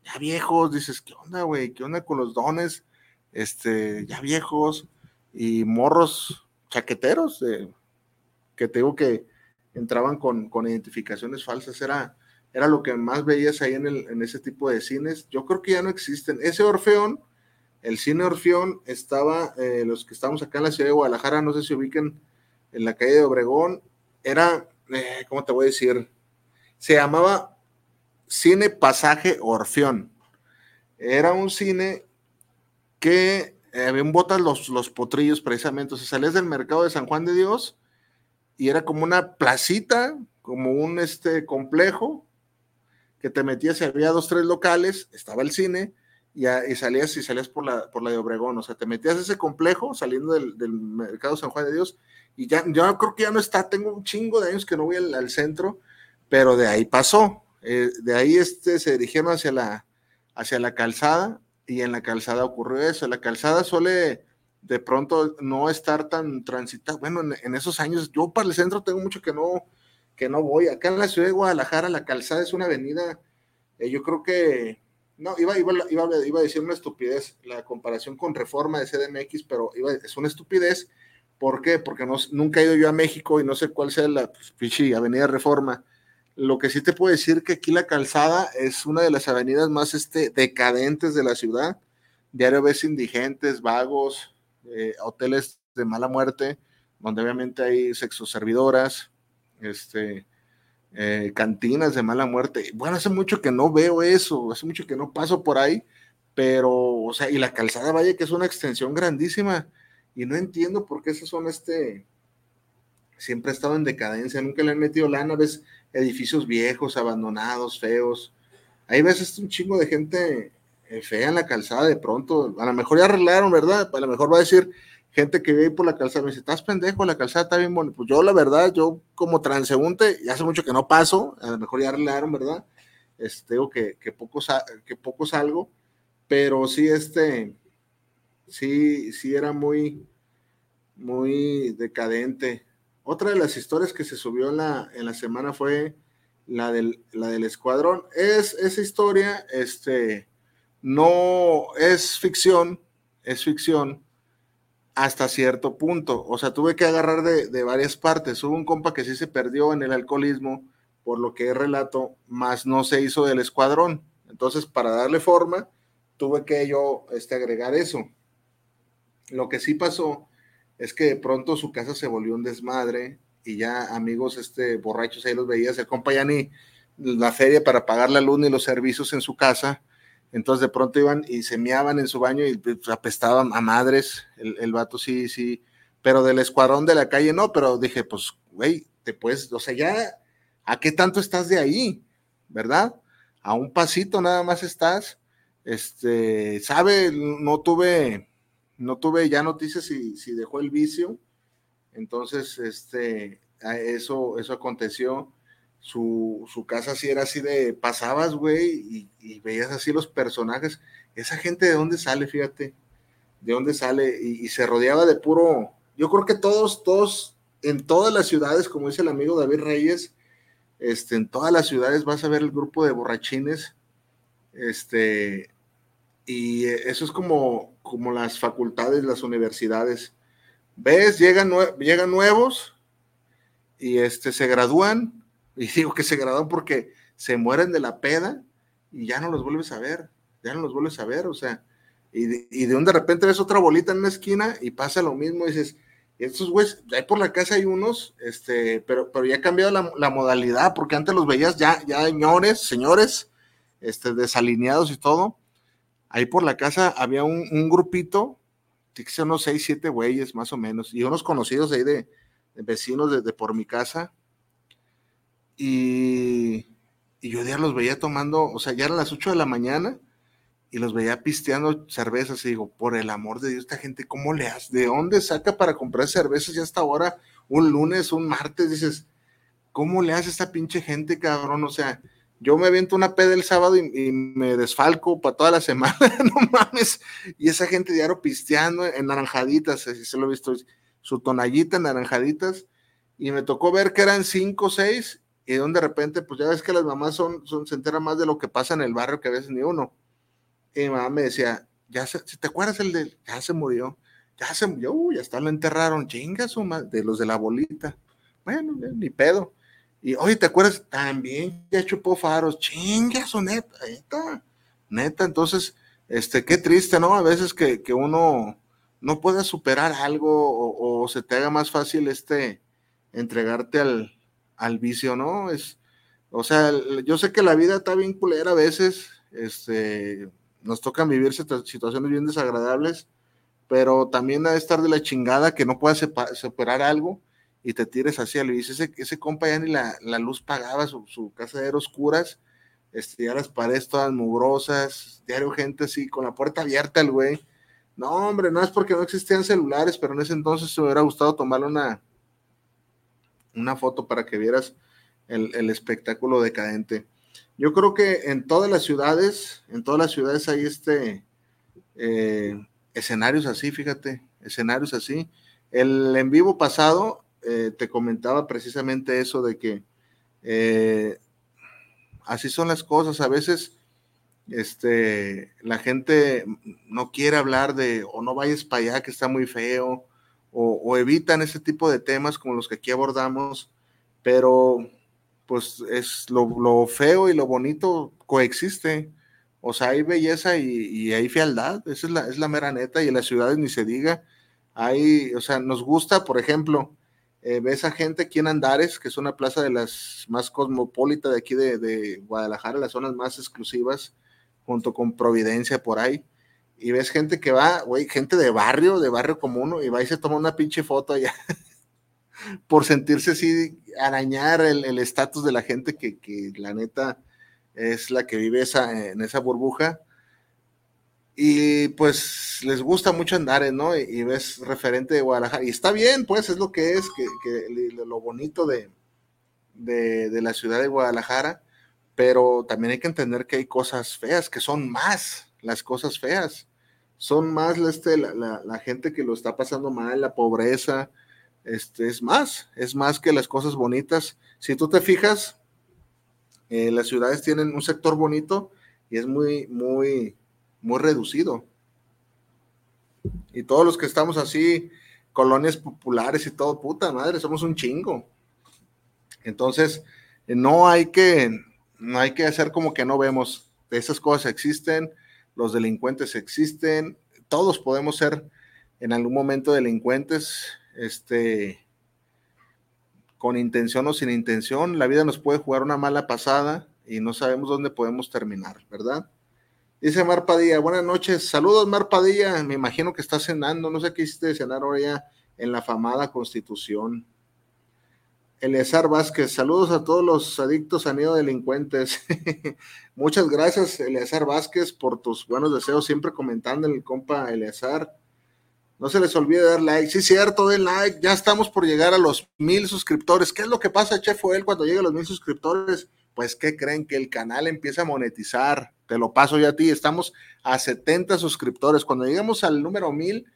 ya viejos, dices, ¿qué onda, güey? ¿Qué onda con los dones? Este, ya viejos y morros chaqueteros, que te digo que entraban con, identificaciones falsas, era, era lo que más veías ahí en, en ese tipo de cines. Yo creo que ya no existen. Ese Orfeón, el cine Orfeón, estaba, eh, los que estamos acá en la ciudad de Guadalajara, no sé si ubiquen en la calle de Obregón, era, eh, ¿cómo te voy a decir? Se llamaba Cine Pasaje Orfeón. Era un cine que eh, habían botas los, los potrillos precisamente. O sea, salías del mercado de San Juan de Dios y era como una placita, como un este complejo que te metías y había dos, tres locales, estaba el cine y, y salías y salías por la, por la de Obregón. O sea, te metías a ese complejo saliendo del, del mercado de San Juan de Dios y ya, yo creo que ya no está, tengo un chingo de años que no voy al, centro, pero de ahí pasó. Eh, de ahí este, se dirigieron hacia la, hacia la calzada y en la calzada ocurrió eso. La calzada suele de pronto no estar tan transitada. Bueno, en, esos años, yo para el centro tengo mucho que no, que no voy. Acá en la ciudad de Guadalajara, la calzada es una avenida, eh, yo creo que, no, iba, iba, iba, iba, a decir una estupidez, la comparación con reforma de CDMX, pero es una estupidez. ¿Por qué? Porque no, nunca he ido yo a México y no sé cuál sea la pues, avenida Reforma lo que sí te puedo decir que aquí la calzada es una de las avenidas más este, decadentes de la ciudad. Diario ves indigentes, vagos, eh, hoteles de mala muerte, donde obviamente hay sexoservidoras, este, eh, cantinas de mala muerte. Bueno, hace mucho que no veo eso, hace mucho que no paso por ahí, pero, o sea, y la calzada Valle, que es una extensión grandísima, y no entiendo por qué esas son este, siempre ha estado en decadencia, nunca le han metido lana, ves edificios viejos, abandonados, feos. Ves este, un chingo de gente eh, fea en la calzada de pronto. A lo mejor ya arreglaron, ¿verdad? A lo mejor va a decir gente que vive por la calzada, me dice, estás pendejo, la calzada está bien bonita. Pues yo, la verdad, yo como transeúnte, ya hace mucho que no paso, a lo mejor ya arreglaron, ¿verdad? Este, digo que, que, poco, que poco salgo, pero sí, este, sí, sí era muy, muy decadente otra de las historias que se subió en la, en la semana fue la del, la del escuadrón. Es esa historia, este, no es ficción, es ficción hasta cierto punto. O sea, tuve que agarrar de, varias partes. Hubo un compa que sí se perdió en el alcoholismo, por lo que relato, más no se hizo del escuadrón. Entonces, para darle forma, tuve que yo este, agregar eso. Lo que sí pasó es que de pronto su casa se volvió un desmadre y ya amigos este, borrachos ahí los veías, el compa ya ni la feria para pagar la luz ni los servicios en su casa, entonces de pronto iban y se meaban en su baño y pues, apestaban a madres, el, el vato sí, sí, pero del escuadrón de la calle no, pero dije, pues, güey, te puedes, o sea, ya, ¿a qué tanto estás de ahí? ¿Verdad? A un pasito nada más estás, este, sabe, no tuve, no tuve ya noticias si, si dejó el vicio. Entonces, este, eso, eso aconteció. Su, casa sí era así de pasabas, güey, y, veías así los personajes. Esa gente de dónde sale, fíjate, de dónde sale, y, se rodeaba de puro. Yo creo que todos, todos, en todas las ciudades, como dice el amigo David Reyes, este, en todas las ciudades vas a ver el grupo de borrachines, este, y eso es como, como las facultades, las universidades. ¿Ves? Llegan, llegan nuevos y este, se gradúan. [LAUGHS] Y digo que se gradúan porque se mueren de la peda y ya no los vuelves a ver. Ya no los vuelves a ver. O sea, y de, y de un de repente ves otra bolita en una esquina y pasa lo mismo. Dices, estos güeyes, ahí por la casa hay unos, este, pero, pero ya ha cambiado la, la, modalidad, porque antes los veías ya, ya señores, señores, este, desalineados y todo ahí por la casa había un, grupito, que unos seis, siete güeyes más o menos, y unos conocidos ahí de, vecinos de, por mi casa. Y, y yo ya los veía tomando, o sea, ya eran las ocho de la mañana y los veía pisteando cervezas y digo, por el amor de Dios, esta gente, ¿cómo le hace? ¿De dónde saca para comprar cervezas ya hasta ahora? Un lunes, un martes, dices, ¿cómo le hace esta pinche gente, cabrón? O sea, yo me aviento una peda el sábado y, me desfalco para toda la semana, [LAUGHS] no mames. Y esa gente diario pisteando en naranjaditas, así se lo he visto, su tonallita en naranjaditas. Y me tocó ver que eran cinco o seis, y de repente, pues ya ves que las mamás son, son, se enteran más de lo que pasa en el barrio que a veces ni uno. Y mi mamá me decía, ya se, ¿te acuerdas el de, ya se murió? Ya se murió, ya está, lo enterraron, chingas, de los de la bolita. Bueno, ni pedo y, oye, ¿te acuerdas? También ya chupó faros, chingas, neta, neta, neta. Entonces, este, qué triste, ¿no? A veces que, uno no pueda superar algo o, se te haga más fácil este entregarte al, al vicio, ¿no? Es, o sea, yo sé que la vida está bien culera a veces, este, nos tocan vivir situaciones bien desagradables, pero también de estar de la chingada que no puedas superar algo y te tires hacia él. Y ese, ese compa ya ni la, luz pagaba, su, su, casa era oscuras, este, ya las paredes todas mugrosas, diario gente así, con la puerta abierta el güey. No, hombre, no es porque no existían celulares, pero en ese entonces se hubiera gustado tomarle una, una foto para que vieras el, espectáculo decadente. Yo creo que en todas las ciudades, en todas las ciudades hay este eh, escenarios así, fíjate, escenarios así. El en vivo pasado eh, te comentaba precisamente eso de que eh, así son las cosas. A veces este, la gente no quiere hablar de o no vayas para allá que está muy feo o, evitan ese tipo de temas como los que aquí abordamos, pero pues es lo, feo y lo bonito coexiste. O sea, hay belleza y, hay fealdad, esa es la, es la mera neta, y en las ciudades ni se diga. Hay, o sea, nos gusta, por ejemplo, eh, ves a gente aquí en Andares, que es una plaza de las más cosmopolitas de aquí de, de Guadalajara, las zonas más exclusivas, junto con Providencia por ahí y ves gente que va, güey, gente de barrio, de barrio común, y va y se toma una pinche foto allá [LAUGHS] por sentirse así, arañar el estatus de la gente que, que, la neta es la que vive esa, en esa burbuja. Y pues les gusta mucho andar, ¿no? Y, ves referente de Guadalajara. Y está bien, pues es lo que es, que, que lo bonito de, de, de, la ciudad de Guadalajara. Pero también hay que entender que hay cosas feas, que son más, las cosas feas. Son más este, la, gente que lo está pasando mal, la pobreza, este, es más, es más que las cosas bonitas. Si tú te fijas, eh, las ciudades tienen un sector bonito y es muy, muy, muy reducido. Y todos los que estamos así, colonias populares y todo, puta madre, somos un chingo. Entonces, no hay que, no hay que hacer como que no vemos. Esas cosas existen, los delincuentes existen, todos podemos ser en algún momento delincuentes, este, con intención o sin intención, la vida nos puede jugar una mala pasada y no sabemos dónde podemos terminar, ¿verdad? Dice Mar Padilla, buenas noches, saludos Mar Padilla, me imagino que estás cenando, no sé qué hiciste de cenar ahora ya en la famada Constitución. Eleazar Vázquez, saludos a todos los adictos a delincuentes. [LAUGHS] Muchas gracias, Eleazar Vázquez, por tus buenos deseos, siempre comentando en el compa Eleazar. No se les olvide dar like. Sí, cierto, den like. Ya estamos por llegar a los mil suscriptores. ¿Qué es lo que pasa, Chef él cuando llega a los mil suscriptores? Pues, ¿qué creen? Que el canal empieza a monetizar. Te lo paso ya a ti. Estamos a 70 suscriptores. Cuando lleguemos al número mil,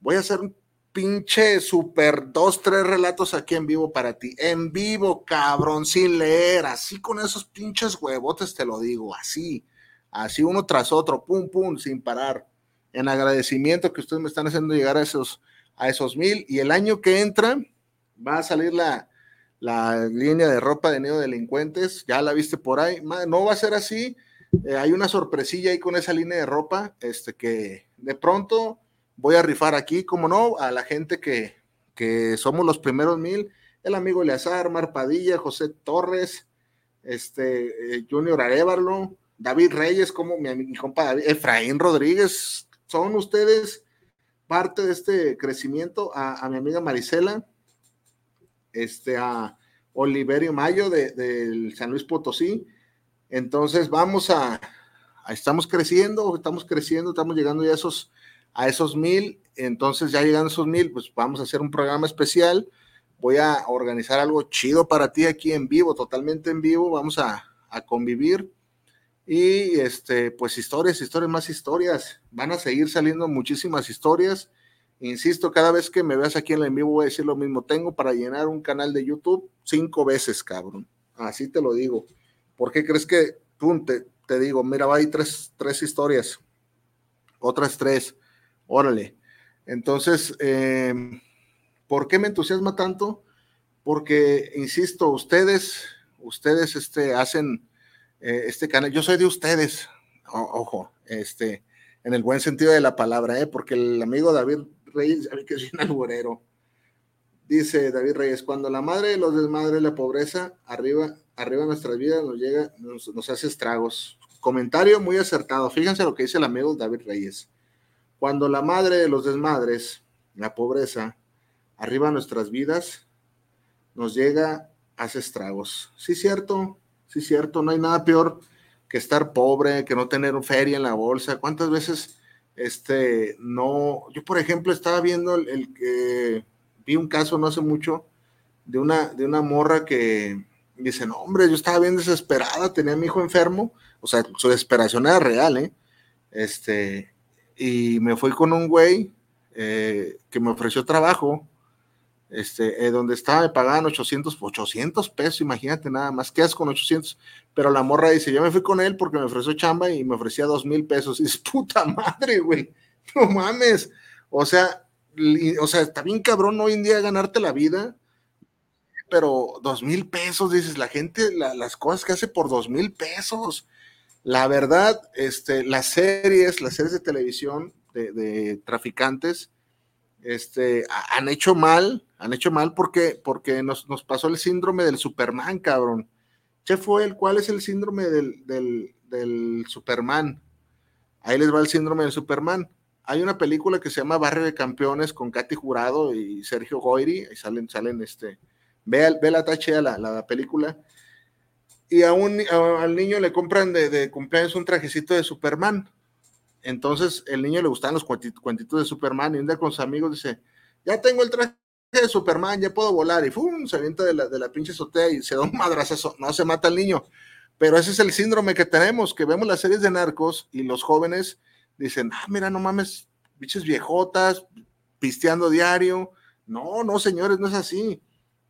voy a hacer un pinche super dos, tres relatos aquí en vivo para ti. En vivo, cabrón, sin leer, así con esos pinches huevotes te lo digo, así, así uno tras otro, pum, pum, sin parar. En agradecimiento que ustedes me están haciendo llegar a esos, a esos mil. Y el año que entra va a salir la, la línea de ropa de neo delincuentes. Ya la viste por ahí. No va a ser así. Eh, hay una sorpresilla ahí con esa línea de ropa, este que de pronto voy a rifar aquí, como no, a la gente que, que somos los primeros mil, el amigo Eleazar, Mar Padilla, José Torres, este, eh, Junior David Reyes, como mi, mi compa Efraín Rodríguez, son ustedes parte de este crecimiento, a, mi amiga Marisela, este, a Oliverio Mayo del de, San Luis Potosí, entonces vamos a, a, estamos creciendo, estamos creciendo, estamos llegando ya a esos a esos mil. Entonces, ya llegando a esos mil, pues vamos a hacer un programa especial. Voy a organizar algo chido para ti aquí en vivo, totalmente en vivo. Vamos a, convivir. Y este, pues historias, historias, más historias. Van a seguir saliendo muchísimas historias. Insisto, cada vez que me veas aquí en el en vivo voy a decir lo mismo. Tengo para llenar un canal de YouTube cinco veces, cabrón. Así te lo digo. ¿Por qué crees que, pum, te, digo, mira, va ahí tres, tres historias, otras tres. Órale. Entonces, em, ¿por qué me entusiasma tanto? Porque, insisto, ustedes, ustedes este, hacen eh, este canal. Yo soy de ustedes, ojo, este, en el buen sentido de la palabra, ¿eh? porque el amigo David Reyes, que es un alburero, dice David Reyes, cuando la madre de los desmadres, la pobreza, arriba, arriba nuestras vidas nos llega, nos, hace estragos. comentario muy acertado. Fíjense lo que dice el amigo David Reyes. Cuando la madre de los desmadres, la pobreza, arriba nuestras vidas, nos llega, hace estragos. Sí, cierto, sí, cierto, no hay nada peor que estar pobre, que no tener feria en la bolsa. ¿Cuántas veces, este, no, yo por ejemplo estaba viendo el, que, vi un caso no hace mucho de una, de una morra que dice, no, hombre, yo estaba bien desesperada, tenía a mi hijo enfermo, o sea, su desesperación era real, ¿eh? Este, y me fui con un güey eh, que me ofreció trabajo, este, eh, donde estaba, me pagaban 800, 800 pesos, imagínate nada más, ¿qué haces con 800? Pero la morra dice, yo me fui con él porque me ofreció chamba y me ofrecía dos mil pesos. [LAUGHS] Y dice, puta madre, güey, no mames. O sea, o sea, está bien cabrón hoy en día ganarte la vida, pero dos mil pesos, dices, la gente, las cosas que hace por dos mil pesos. La verdad, este, las series, las series de televisión de, de traficantes, este, han hecho mal, han hecho mal porque, porque nos, pasó el síndrome del Superman, cabrón. ¿Qué fue el cuál es el síndrome del, del, Superman? Ahí les va el síndrome del Superman. Hay una película que se llama Barrio de Campeones con Katy Jurado y Sergio Goyri, ahí salen, salen este, ve, ve la tache la, la película, y a un, al niño le compran de, de cumpleaños un trajecito de Superman. Entonces el niño le gustaban los cuentitos de Superman y un día con sus amigos dice, ya tengo el traje de Superman, ya puedo volar y ¡fum! se avienta de la, de la pinche azotea y se da un [LAUGHS] madrazo, no se mata el niño. Pero ese es el síndrome que tenemos, que vemos las series de narcos y los jóvenes dicen, ah, mira, no mames, biches viejotas, pisteando diario. No, no, señores, no es así.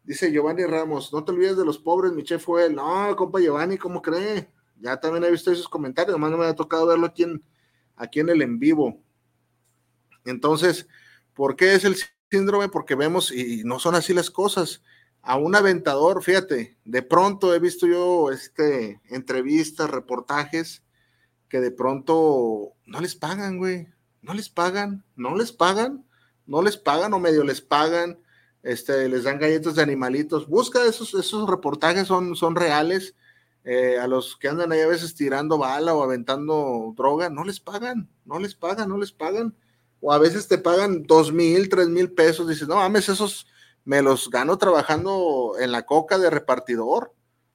Dice Giovanni Ramos, no te olvides de los pobres, mi chef fue él. No, compa Giovanni, ¿cómo cree? Ya también he visto esos comentarios, nomás no me ha tocado verlo aquí en, aquí en el en vivo. Entonces, ¿por qué es el síndrome? Porque vemos, y no son así las cosas. A un aventador, fíjate, de pronto he visto yo este, entrevistas, reportajes, que de pronto no les pagan, güey. No les pagan, no les pagan, no les pagan o medio les pagan, este, les dan galletas de animalitos. Busca esos, esos reportajes, son, son reales eh, a los que andan ahí a veces tirando bala o aventando droga, no les pagan, no les pagan, no les pagan. O a veces te pagan dos mil, tres mil pesos, dices, no mames, esos me los gano trabajando en la coca de repartidor,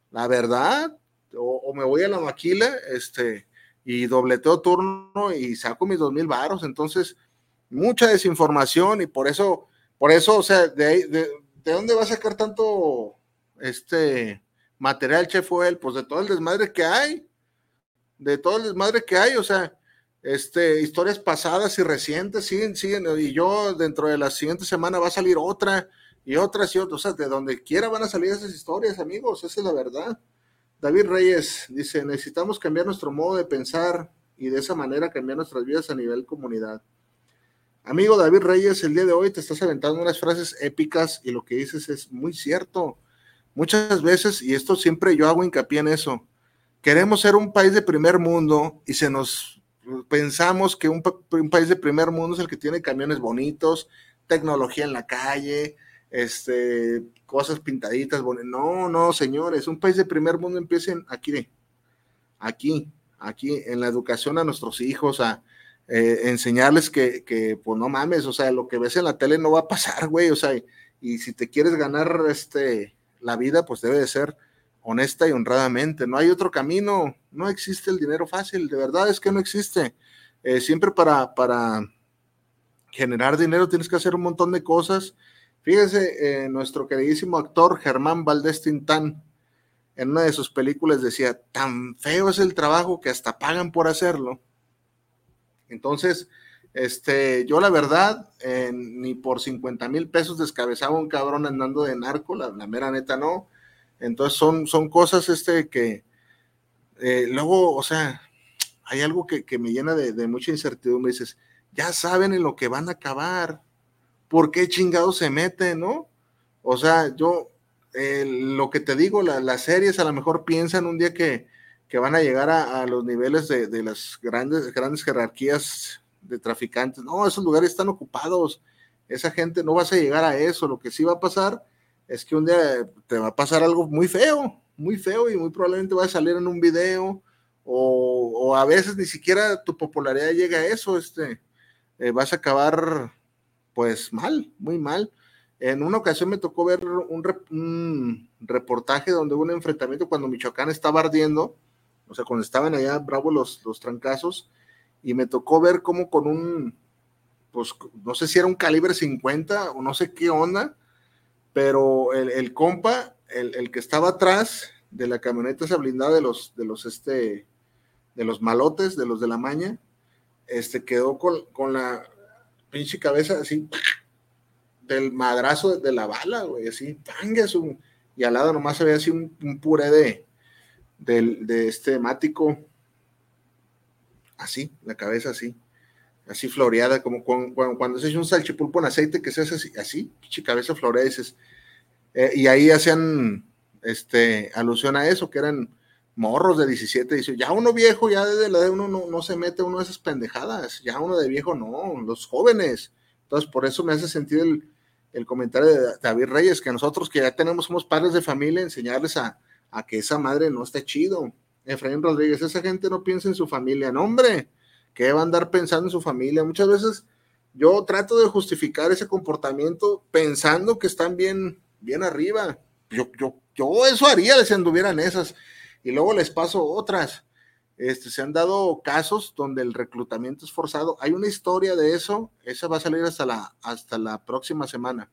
la verdad, o, me voy a la maquila, este, y dobleteo turno y saco mis dos mil varos, entonces, mucha desinformación y por eso, por eso, o sea, de, de, ¿de dónde va a sacar tanto, este, material Chef él, pues de todo el desmadre que hay, de todo el desmadre que hay, o sea, este, historias pasadas y recientes siguen, siguen, y yo dentro de la siguiente semana va a salir otra y otras y otras, o sea, de donde quiera van a salir esas historias, amigos, esa es la verdad. David Reyes dice, necesitamos cambiar nuestro modo de pensar y de esa manera cambiar nuestras vidas a nivel comunidad. Amigo David Reyes, el día de hoy te estás aventando unas frases épicas y lo que dices es muy cierto. Muchas veces, y esto siempre yo hago hincapié en eso, queremos ser un país de primer mundo y se nos pensamos que un, país de primer mundo es el que tiene camiones bonitos, tecnología en la calle, este, cosas pintaditas. No, no, señores, un país de primer mundo empiecen aquí, aquí, aquí, en la educación a nuestros hijos, a eh, enseñarles que, que, pues no mames, o sea, lo que ves en la tele no va a pasar, güey, o sea, y, y si te quieres ganar este la vida pues debe de ser honesta y honradamente. No hay otro camino, no existe el dinero fácil, de verdad es que no existe. Eh, siempre para, para generar dinero tienes que hacer un montón de cosas. Fíjese, eh, nuestro queridísimo actor Germán Valdés Tintán, en una de sus películas decía, tan feo es el trabajo que hasta pagan por hacerlo. Entonces, este, yo la verdad, ni por 50 mil pesos descabezaba un cabrón andando de narco, la, mera neta no. Entonces son, son cosas este que eh, luego, o sea, hay algo que, me llena de, mucha incertidumbre. Dices, ya saben en lo que van a acabar, ¿por qué chingados se meten, no? O sea, yo, lo que te digo, las series a lo mejor piensan un día que, van a llegar a, los niveles de, de, las grandes, grandes jerarquías de traficantes. No, esos lugares están ocupados. Esa gente no vas a llegar a eso. Lo que sí va a pasar es que un día te va a pasar algo muy feo, muy feo y muy probablemente va a salir en un video o, a veces ni siquiera tu popularidad llega a eso, este, eh, vas a acabar pues mal, muy mal. En una ocasión me tocó ver un, reportaje donde hubo un enfrentamiento cuando Michoacán estaba ardiendo, o sea, cuando estaban allá bravos los, los trancazos, y me tocó ver cómo con un, pues no sé si era un calibre 50 o no sé qué onda, pero el, compa, el, el, que estaba atrás de la camioneta esa blindada de los, de los, este, de los malotes, de los de la maña, este quedó con, la pinche cabeza así del madrazo de la bala, güey, así, y al lado nomás ve así un, puré de, de, este mático, así, la cabeza así, así floreada, como cuando, se echa un salchipulpo en aceite que se hace así, así, pinche cabeza dices, eh, y ahí hacían, este, alusión a eso, que eran morros de 17, dice, ya uno viejo, ya desde la de uno no, se mete uno de esas pendejadas, ya uno de viejo no, los jóvenes. Entonces, por eso me hace sentido el, comentario de David Reyes, que nosotros que ya tenemos, somos padres de familia, enseñarles a, que esa madre no esté chido. Efraín Rodríguez, esa gente no piensa en su familia, no hombre, que va a andar pensando en su familia. Muchas veces yo trato de justificar ese comportamiento pensando que están bien, bien arriba. Yo, yo, yo eso haría si anduvieran esas y luego les paso otras. Este, se han dado casos donde el reclutamiento es forzado. Hay una historia de eso, esa va a salir hasta la, hasta la próxima semana.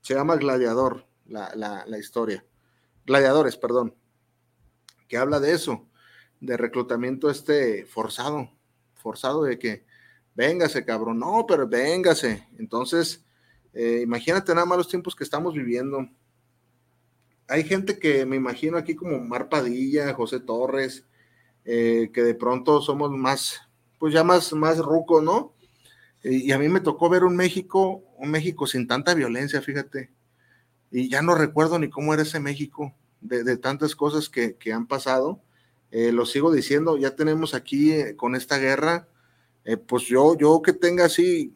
Se llama Gladiador, la, la historia. Gladiadores, perdón, que habla de eso, de reclutamiento este forzado, forzado de que, véngase, cabrón, no, pero véngase. Entonces, eh, imagínate nada más los tiempos que estamos viviendo hay gente que me imagino aquí como Mar Padilla, José Torres, eh, que de pronto somos más, pues ya más, más ruco, ¿no? Y, a mí me tocó ver un México, un México sin tanta violencia, fíjate. Y ya no recuerdo ni cómo era ese México, de, tantas cosas que, han pasado. Eh, lo sigo diciendo, ya tenemos aquí eh, con esta guerra, pues yo, yo que tenga así,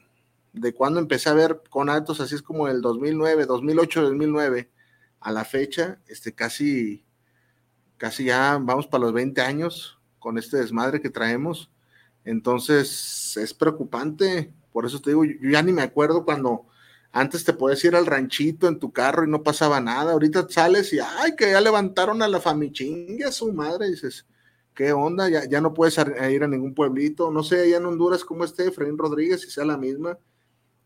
de cuando empecé a ver con actos, así es como el 2009, 2008, 2009 a la fecha, este, casi, casi ya vamos para los 20 años con este desmadre que traemos. Entonces es preocupante. Por eso te digo, yo ya ni me acuerdo cuando antes te podías ir al ranchito en tu carro y no pasaba nada. Ahorita sales y ay, que ya levantaron a la famichingue su madre. dices, ¿qué onda? Ya, ya no puedes ir a ningún pueblito. No sé allá en Honduras cómo esté Efraín Rodríguez, si sea la misma.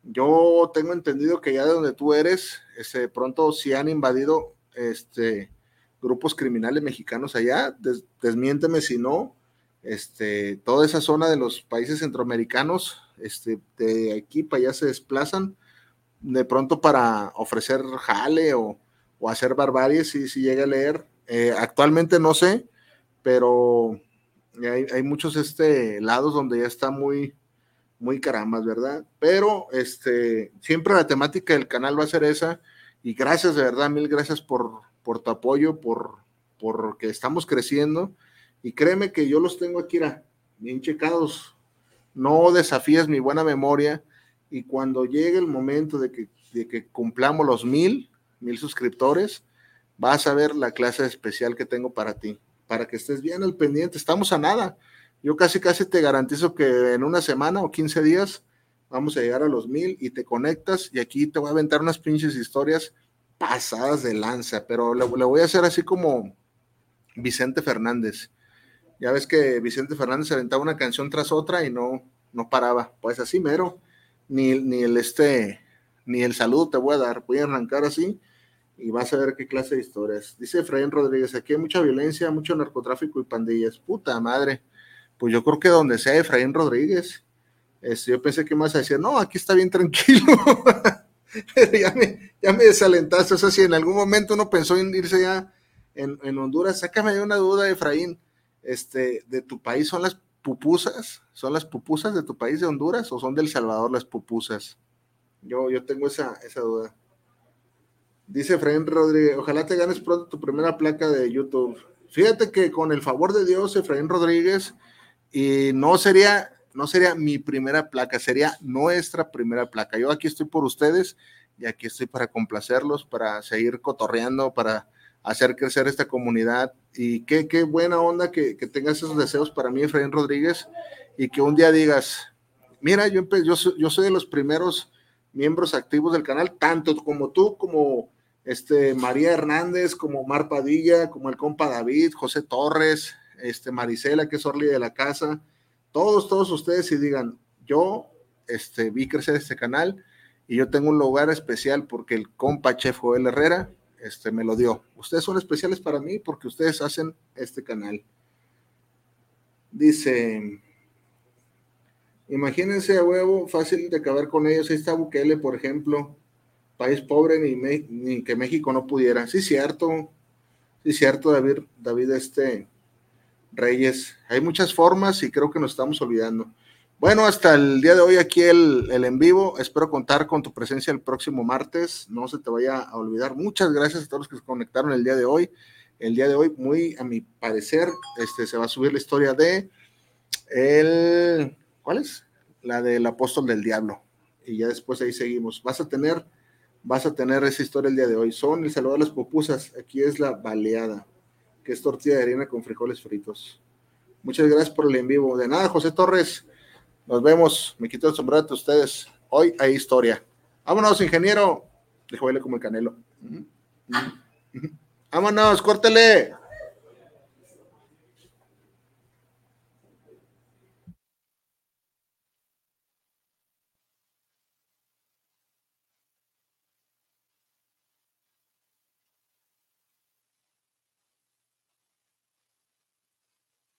Yo tengo entendido que ya de donde tú eres, este, pronto si han invadido este, grupos criminales mexicanos allá, desmiénteme si no, este, toda esa zona de los países centroamericanos, este, de aquí para allá se desplazan de pronto para ofrecer jale o, hacer barbaries, si, si llega a leer. Eh, actualmente no sé, pero hay, hay, muchos este, lados donde ya está muy, muy carambas, ¿verdad? Pero este, siempre la temática del canal va a ser esa. Y gracias, de verdad, mil gracias por, por tu apoyo, por, por que estamos creciendo. Y créeme que yo los tengo aquí, bien checados. No desafíes mi buena memoria. Y cuando llegue el momento de que, de que cumplamos los mil, mil suscriptores, vas a ver la clase especial que tengo para ti, para que estés bien al pendiente. Estamos a nada. Yo casi, casi te garantizo que en una semana o 15 días vamos a llegar a los mil y te conectas y aquí te voy a aventar unas pinches historias pasadas de lanza, pero le, voy a hacer así como Vicente Fernández. Ya ves que Vicente Fernández aventaba una canción tras otra y no, no paraba. Pues así mero, ni, ni el este, ni el saludo te voy a dar. Voy a arrancar así y vas a ver qué clase de historias. Dice Efraín Rodríguez, aquí hay mucha violencia, mucho narcotráfico y pandillas. Puta madre pues yo creo que donde sea Efraín Rodríguez, este, yo pensé que más a decir, no, aquí está bien tranquilo. [LAUGHS] Pero ya me, ya me desalentaste. O sea, si en algún momento uno pensó en irse ya en, Honduras, sácame de una duda, Efraín. Este, ¿De tu país son las pupusas? ¿Son las pupusas de tu país de Honduras o son del Salvador las pupusas? Yo, yo tengo esa, esa duda. Dice Efraín Rodríguez, ojalá te ganes pronto tu primera placa de YouTube. Fíjate que con el favor de Dios, Efraín Rodríguez, y no sería, no sería mi primera placa, sería nuestra primera placa. Yo aquí estoy por ustedes y aquí estoy para complacerlos, para seguir cotorreando, para hacer crecer esta comunidad. Y qué, qué buena onda que, que, tengas esos deseos para mí, Efraín Rodríguez, y que un día digas, mira, yo, yo, yo soy de los primeros miembros activos del canal, tanto como tú, como este, María Hernández, como Mar Padilla, como el compa David, José Torres, este, Marisela, que es Orly de la casa, todos, todos ustedes y digan, yo este, vi crecer este canal y yo tengo un lugar especial porque el compa Chef Joel Herrera este, me lo dio. Ustedes son especiales para mí porque ustedes hacen este canal. Dice, imagínense a huevo, fácil de acabar con ellos. Ahí está Bukele, por ejemplo, país pobre ni, que México no pudiera. Sí, cierto, sí, cierto, David, David este, Reyes. Hay muchas formas y creo que nos estamos olvidando. Bueno, hasta el día de hoy aquí el, en vivo. Espero contar con tu presencia el próximo martes. No se te vaya a olvidar. Muchas gracias a todos los que se conectaron el día de hoy. El día de hoy, muy a mi parecer, este, se va a subir la historia de el, ¿cuál es? La del apóstol del diablo. Y ya después ahí seguimos. Vas a tener, vas a tener esa historia el día de hoy. Son el saludo de las pupusas. Aquí es la baleada, que es tortilla de harina con frijoles fritos. Muchas gracias por el en vivo. De nada, José Torres. Nos vemos. Me quito el sombrero de ustedes. Hoy hay historia. Vámonos, ingeniero. Dejo como el canelo. Vámonos, córtele.